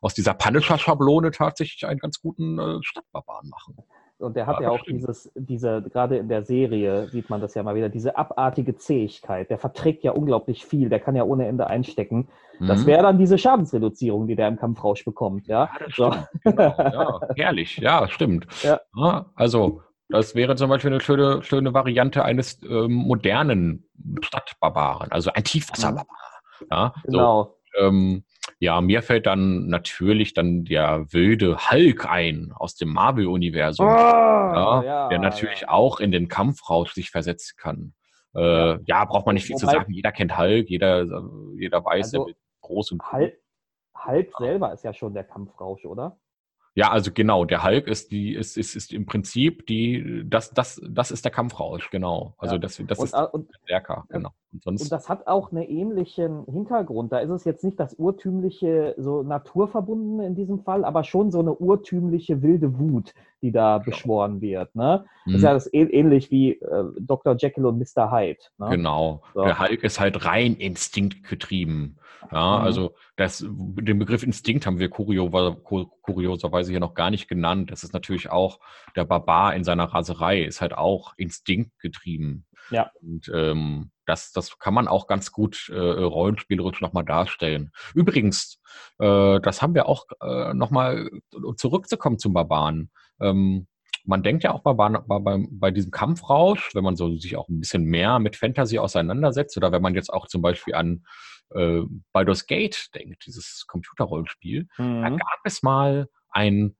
aus dieser Punisher-Schablone tatsächlich einen ganz guten äh, Stadtbarbaren machen. Und der hat Ja, ja das auch dieses, diese, gerade in der Serie sieht man das ja mal wieder, diese abartige Zähigkeit. Der verträgt ja unglaublich viel, der kann ja ohne Ende einstecken. Das Mhm. wäre dann diese Schadensreduzierung, die der im Kampfrausch bekommt, ja. Ja, das So. Genau, ja, herrlich, ja, stimmt. Ja. also, das wäre zum Beispiel eine schöne, schöne Variante eines ähm, modernen Stadtbarbaren, also ein Tiefwasserbarbar. Ja, so, Genau. ähm, ja, mir fällt dann natürlich dann der wilde Hulk ein aus dem Marvel-Universum, Ah, ja, der natürlich ja. auch in den Kampfrausch sich versetzen kann. Äh, ja. braucht man nicht viel zu Wobei- sagen. Jeder kennt Hulk, jeder, jeder weiß, Also, der wird groß und cool. Hulk, Hulk selber ist ja schon der Kampfrausch, oder? Ja, also genau, der Hulk ist die, ist, ist, ist im Prinzip die, das, das, das ist der Kampfrausch, genau. Also Ja. das, das Und, ist äh, und, der Stärker, genau. Und sonst, und das hat auch einen ähnlichen Hintergrund. Da ist es jetzt nicht das urtümliche, so naturverbundene in diesem Fall, aber schon so eine urtümliche wilde Wut, die da Genau. beschworen wird. Ne? Das Mhm, ist ja das äh- ähnlich wie äh, Dr. Jekyll und Mr. Hyde. Ne? genau. So. Der Hulk ist halt rein instinktgetrieben. Ja, Mhm. also das, den Begriff Instinkt haben wir kurio- ku- kurioserweise hier noch gar nicht genannt. Das ist natürlich auch, der Barbar in seiner Raserei ist halt auch instinktgetrieben. Ja. Und ähm, das, das kann man auch ganz gut äh, rollenspielerisch nochmal darstellen. Übrigens, äh, das haben wir auch äh, nochmal zurückzukommen zum Barbaren. Ähm, man denkt ja auch bei, bei, bei, diesem Kampfrausch, wenn man so sich auch ein bisschen mehr mit Fantasy auseinandersetzt, oder wenn man jetzt auch zum Beispiel an äh, Baldur's Gate denkt, dieses Computerrollenspiel, da Mhm. gab es mal einen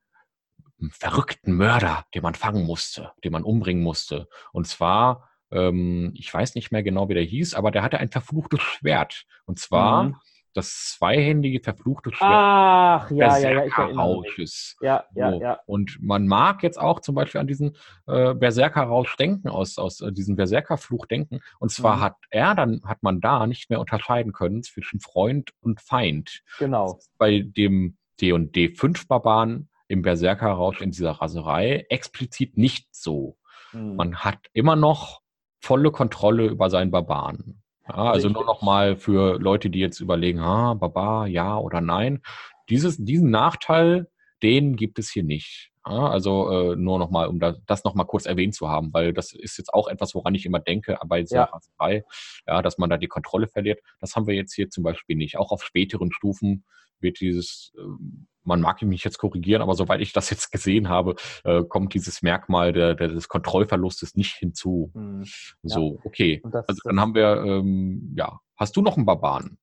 verrückten Mörder, den man fangen musste, den man umbringen musste. Und zwar, ähm, ich weiß nicht mehr genau, wie der hieß, aber der hatte ein verfluchtes Schwert. Und zwar Mhm. Das zweihändige verfluchte Schwert Ach, ja, ja, ja, ich. Ja, ja, ja. Und man mag jetzt auch zum Beispiel an diesen äh, Berserker-Rausch denken, aus, aus äh, diesem Berserker-Fluch denken. Und zwar Mhm. hat er dann, hat man da nicht mehr unterscheiden können zwischen Freund und Feind. Genau. Bei dem D&D 5 Barbaren im Berserker-Rausch in dieser Raserei explizit nicht so. Mhm. Man hat immer noch volle Kontrolle über seinen Barbaren. Ja, also nur noch mal für Leute, die jetzt überlegen, ah, Barbar, ja oder nein. Dieses, diesen Nachteil, den gibt es hier nicht. Ja, also äh, nur noch mal, um da, das noch mal kurz erwähnt zu haben, weil das ist jetzt auch etwas, woran ich immer denke bei dieser Ja. Raserei, ja, dass man da die Kontrolle verliert. Das haben wir jetzt hier zum Beispiel nicht. Auch auf späteren Stufen wird dieses, ähm, man mag mich jetzt korrigieren, aber soweit ich das jetzt gesehen habe, äh, kommt dieses Merkmal der, der, des Kontrollverlustes nicht hinzu. Mhm. So, okay. Und das, Also dann haben wir, ähm, ja, hast du noch einen Barbaren?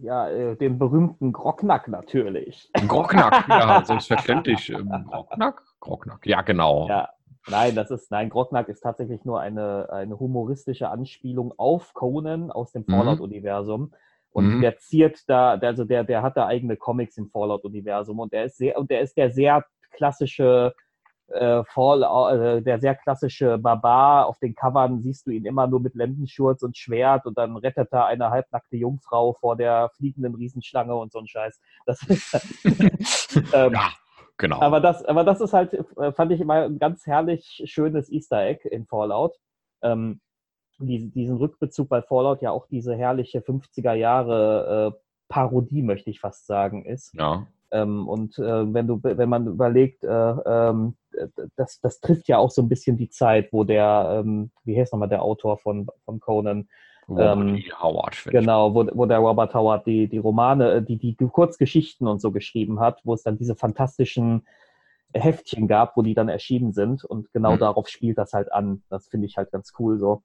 ja, äh, den berühmten Grocknack natürlich. Grognack, ja, selbstverständlich. Ähm, Grognack? Grognack, ja, genau. Ja, nein, das ist, nein, Grocknack ist tatsächlich nur eine, eine humoristische Anspielung auf Conan aus dem Mhm. Und Mhm. der ziert da, der- also der, der hat da eigene Comics im Fallout-Universum und der ist sehr, und der ist der sehr klassische äh, Fall, äh, der sehr klassische Barbar. Auf den Covern siehst du ihn immer nur mit Lendenschurz und Schwert und dann rettet er eine halbnackte Jungfrau vor der fliegenden Riesenschlange und so ein Scheiß. Das ist, ähm, Ja, genau. aber das, aber das ist halt, äh, fand ich immer ein ganz herrlich schönes Easter Egg in Fallout. Ähm, die, diesen Rückbezug bei Fallout ja auch diese herrliche 50er Jahre äh, Parodie, möchte ich fast sagen, ist. Ja. Ähm, und äh, wenn du, wenn man überlegt, äh, ähm, das, das trifft ja auch so ein bisschen die Zeit, wo der, ähm, wie heißt nochmal der Autor von, von Conan? Robert ähm, e. Howard. Genau, wo, wo der Robert Howard die, die Romane, äh, die, die Kurzgeschichten und so geschrieben hat, wo es dann diese fantastischen Heftchen gab, wo die dann erschienen sind. Und genau mhm. darauf spielt das halt an. Das finde ich halt ganz cool so.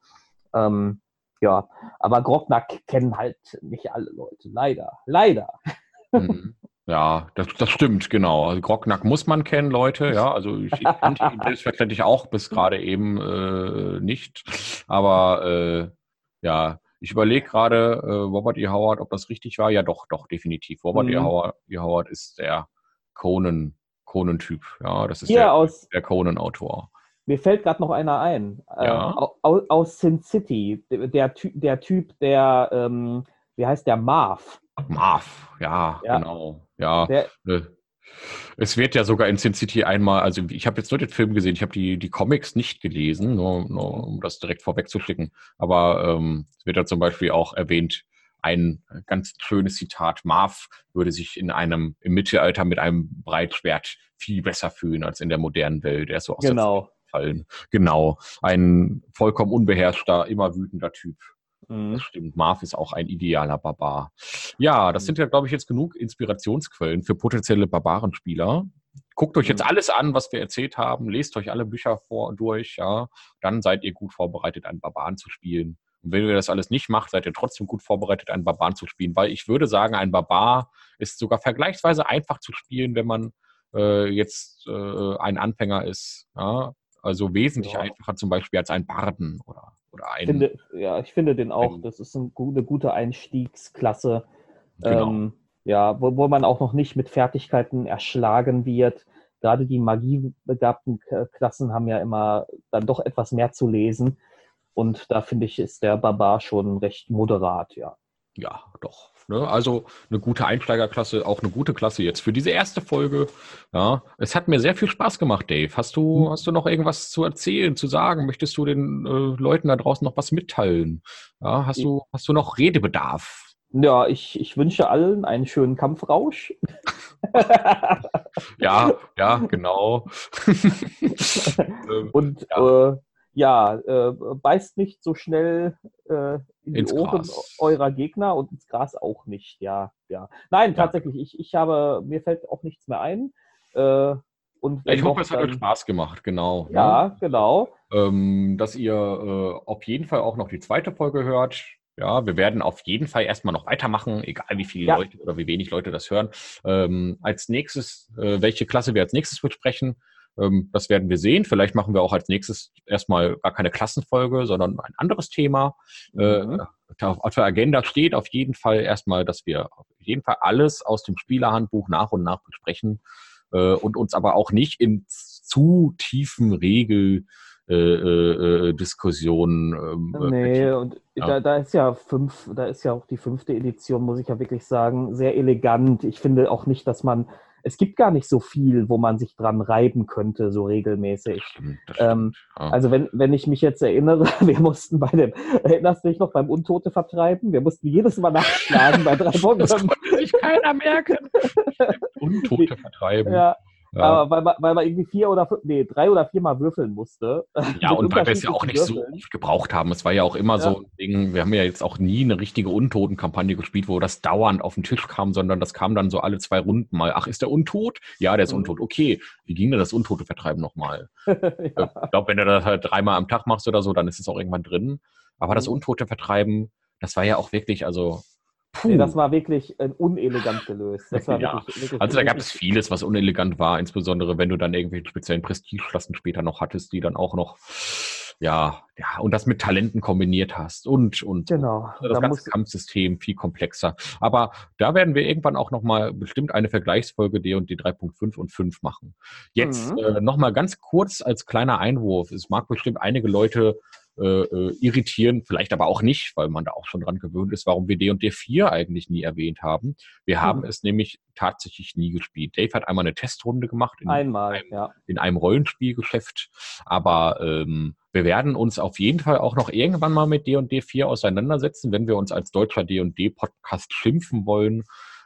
Ähm, ja, aber Grognack kennen halt nicht alle Leute. Leider. Leider. Mhm. Ja, das, das stimmt, genau. Also Grognack muss man kennen, Leute. Ja, also ich, ich kannte ihn selbstverständlich auch bis gerade eben äh, nicht. Aber äh, ja, ich überlege gerade, äh, Robert E. Howard, ob das richtig war. Ja, doch, doch, definitiv. Robert e. mhm. E. Howard, e. Howard ist der Conan, Conan-Typ. Ja, das ist Hier der, aus, der Conan-Autor. Mir fällt gerade noch einer ein. Äh, ja. Äh, aus, aus, Sin City. Der, der, der Typ, der, ähm, wie heißt der, Marv. Marv, ja, ja. genau. Ja. Der, äh, es wird ja sogar in Sin City einmal, also ich habe jetzt nur den Film gesehen, ich habe die, die Comics nicht gelesen, nur, nur um das direkt vorwegzuschicken. Aber ähm, es wird ja zum Beispiel auch erwähnt, ein ganz schönes Zitat, Marv würde sich in einem, im Mittelalter mit einem Breitschwert viel besser fühlen als in der modernen Welt. Er ist so aus genau. Fallen. Genau. Ein vollkommen unbeherrschter, immer wütender Typ. Mhm. Das stimmt. Marv ist auch ein idealer Barbar. Ja, das sind ja, glaube ich, jetzt genug Inspirationsquellen für potenzielle Barbarenspieler. Guckt euch jetzt mhm. alles an, was wir erzählt haben. Lest euch alle Bücher vor und durch. Ja, dann seid ihr gut vorbereitet, einen Barbaren zu spielen. Und wenn ihr das alles nicht macht, seid ihr trotzdem gut vorbereitet, einen Barbaren zu spielen. Weil ich würde sagen, ein Barbar ist sogar vergleichsweise einfach zu spielen, wenn man äh, jetzt äh, ein Anfänger ist. Ja? Also wesentlich ja. einfacher zum Beispiel als ein Barden oder, oder ein. Finde, ja, ich finde den auch. Ein, das ist ein, eine gute Einstiegsklasse. Genau. Ähm, ja, wo, wo man auch noch nicht mit Fertigkeiten erschlagen wird. Gerade die magiebegabten Klassen haben ja immer dann doch etwas mehr zu lesen. Und da finde ich, ist der Barbar schon recht moderat, ja. Ja, doch. Ne? Also eine gute Einsteigerklasse, auch eine gute Klasse jetzt für diese erste Folge. Ja, es hat mir sehr viel Spaß gemacht, Dave. Hast du, mhm. hast du noch irgendwas zu erzählen, zu sagen? Möchtest du den äh, Leuten da draußen noch was mitteilen? Ja, hast du, hast du noch Redebedarf? Ja, ich, ich wünsche allen einen schönen Kampfrausch. ja, ja, genau. Und ja. Äh, ja, äh, beißt nicht so schnell äh, in ins die Ohren Gras. eurer Gegner und ins Gras auch nicht, ja, ja. Nein, tatsächlich, ich, ich habe, mir fällt auch nichts mehr ein. Äh, und ich hoffe, es hat euch Spaß gemacht, genau. Ne? Ja, ne? genau. Ähm, dass ihr äh, auf jeden Fall auch noch die zweite Folge hört. Ja, wir werden auf jeden Fall erstmal noch weitermachen, egal wie viele ja. Leute oder wie wenig Leute das hören. Ähm, als nächstes, äh, welche Klasse wir als nächstes besprechen, das werden wir sehen. Vielleicht machen wir auch als nächstes erstmal gar keine Klassenfolge, sondern ein anderes Thema. Äh, mhm. Auf der Agenda steht auf jeden Fall erstmal, dass wir auf jeden Fall alles aus dem Spielerhandbuch nach und nach besprechen äh, und uns aber auch nicht in zu tiefen Regel äh, äh, äh Diskussionen. Ähm, nee, und ja. da, da ist ja fünf, da ist ja auch die fünfte Edition, muss ich ja wirklich sagen, sehr elegant. Ich finde auch nicht, dass man es gibt gar nicht so viel, wo man sich dran reiben könnte, so regelmäßig. Das stimmt, das ähm, ja. Also wenn, wenn ich mich jetzt erinnere, wir mussten bei dem, erinnerst du dich noch beim Untote vertreiben? Wir mussten jedes Mal nachschlagen bei drei Wochen. Das konnte sich keiner merken. Untote vertreiben. Ja, ja. Aber weil man, weil man irgendwie vier oder fünf, nee, drei oder viermal würfeln musste. Ja, und weil wir es ja auch nicht Würfeln. so oft gebraucht haben. Es war ja auch immer ja. so ein Ding, wir haben ja jetzt auch nie eine richtige Untotenkampagne gespielt, wo das dauernd auf den Tisch kam, sondern das kam dann so alle zwei Runden mal. Ach, ist der Untot? Ja, der ist mhm. untot. Okay, wie ging denn das Untote vertreiben nochmal? ja. Ich glaube, wenn du das halt dreimal am Tag machst oder so, dann ist es auch irgendwann drin. Aber mhm. das Untote vertreiben, das war ja auch wirklich, also Nee, das war wirklich äh, unelegant gelöst. ja. wirklich, wirklich also da gab es vieles, was unelegant war, insbesondere wenn du dann irgendwelche speziellen Prestigeklassen später noch hattest, die dann auch noch, ja, ja, und das mit Talenten kombiniert hast und, und genau. Und das da ganze Kampfsystem viel komplexer. Aber da werden wir irgendwann auch nochmal bestimmt eine Vergleichsfolge D und D 3.5 und 5 machen. Jetzt mhm. äh, nochmal ganz kurz als kleiner Einwurf. Es mag bestimmt einige Leute äh, äh, irritieren, vielleicht aber auch nicht, weil man da auch schon dran gewöhnt ist, warum wir D und D4 eigentlich nie erwähnt haben. Wir mhm. haben es nämlich tatsächlich nie gespielt. Dave hat einmal eine Testrunde gemacht in, Einmal, einem, ja. in einem Rollenspielgeschäft, aber ähm, wir werden uns auf jeden Fall auch noch irgendwann mal mit D&D 4 auseinandersetzen, wenn wir uns als deutscher D&D-Podcast schimpfen wollen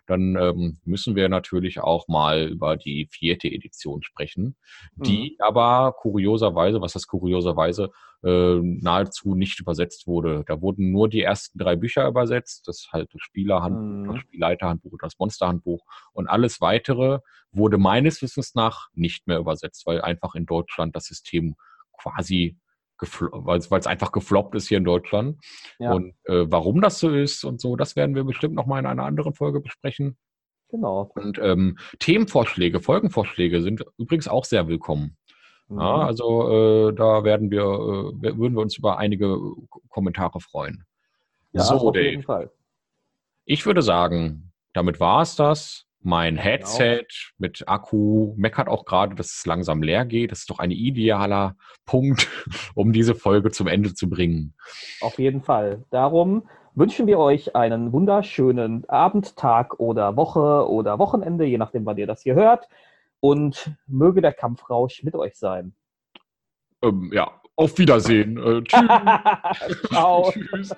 dann ähm, müssen wir natürlich auch mal über die vierte Edition sprechen, die mhm. aber kurioserweise, was das kurioserweise, äh, nahezu nicht übersetzt wurde. Da wurden nur die ersten drei Bücher übersetzt, das halt das Spielerhandbuch, mhm. das Spielleiterhandbuch, das Monsterhandbuch und alles weitere wurde meines Wissens nach nicht mehr übersetzt, weil einfach in Deutschland das System quasi weil es einfach gefloppt ist hier in Deutschland. Ja. Und äh, warum das so ist und so, das werden wir bestimmt noch mal in einer anderen Folge besprechen. Genau. Und ähm, Themenvorschläge, Folgenvorschläge sind übrigens auch sehr willkommen. Mhm. Ja, also äh, da werden wir, äh, würden wir uns über einige Kommentare freuen. Ja, so, auf Dave. jeden Fall. Ich würde sagen, damit war es das. Mein genau. Headset genau. mit Akku meckert auch gerade, dass es langsam leer geht. Das ist doch ein idealer Punkt, um diese Folge zum Ende zu bringen. Auf jeden Fall. Darum wünschen wir euch einen wunderschönen Abend, Tag oder Woche oder Wochenende, je nachdem, wann ihr das hier hört. Und möge der Kampfrausch mit euch sein. Ähm, ja, auf Wiedersehen. Äh, tschüss. Ciao. tschüss.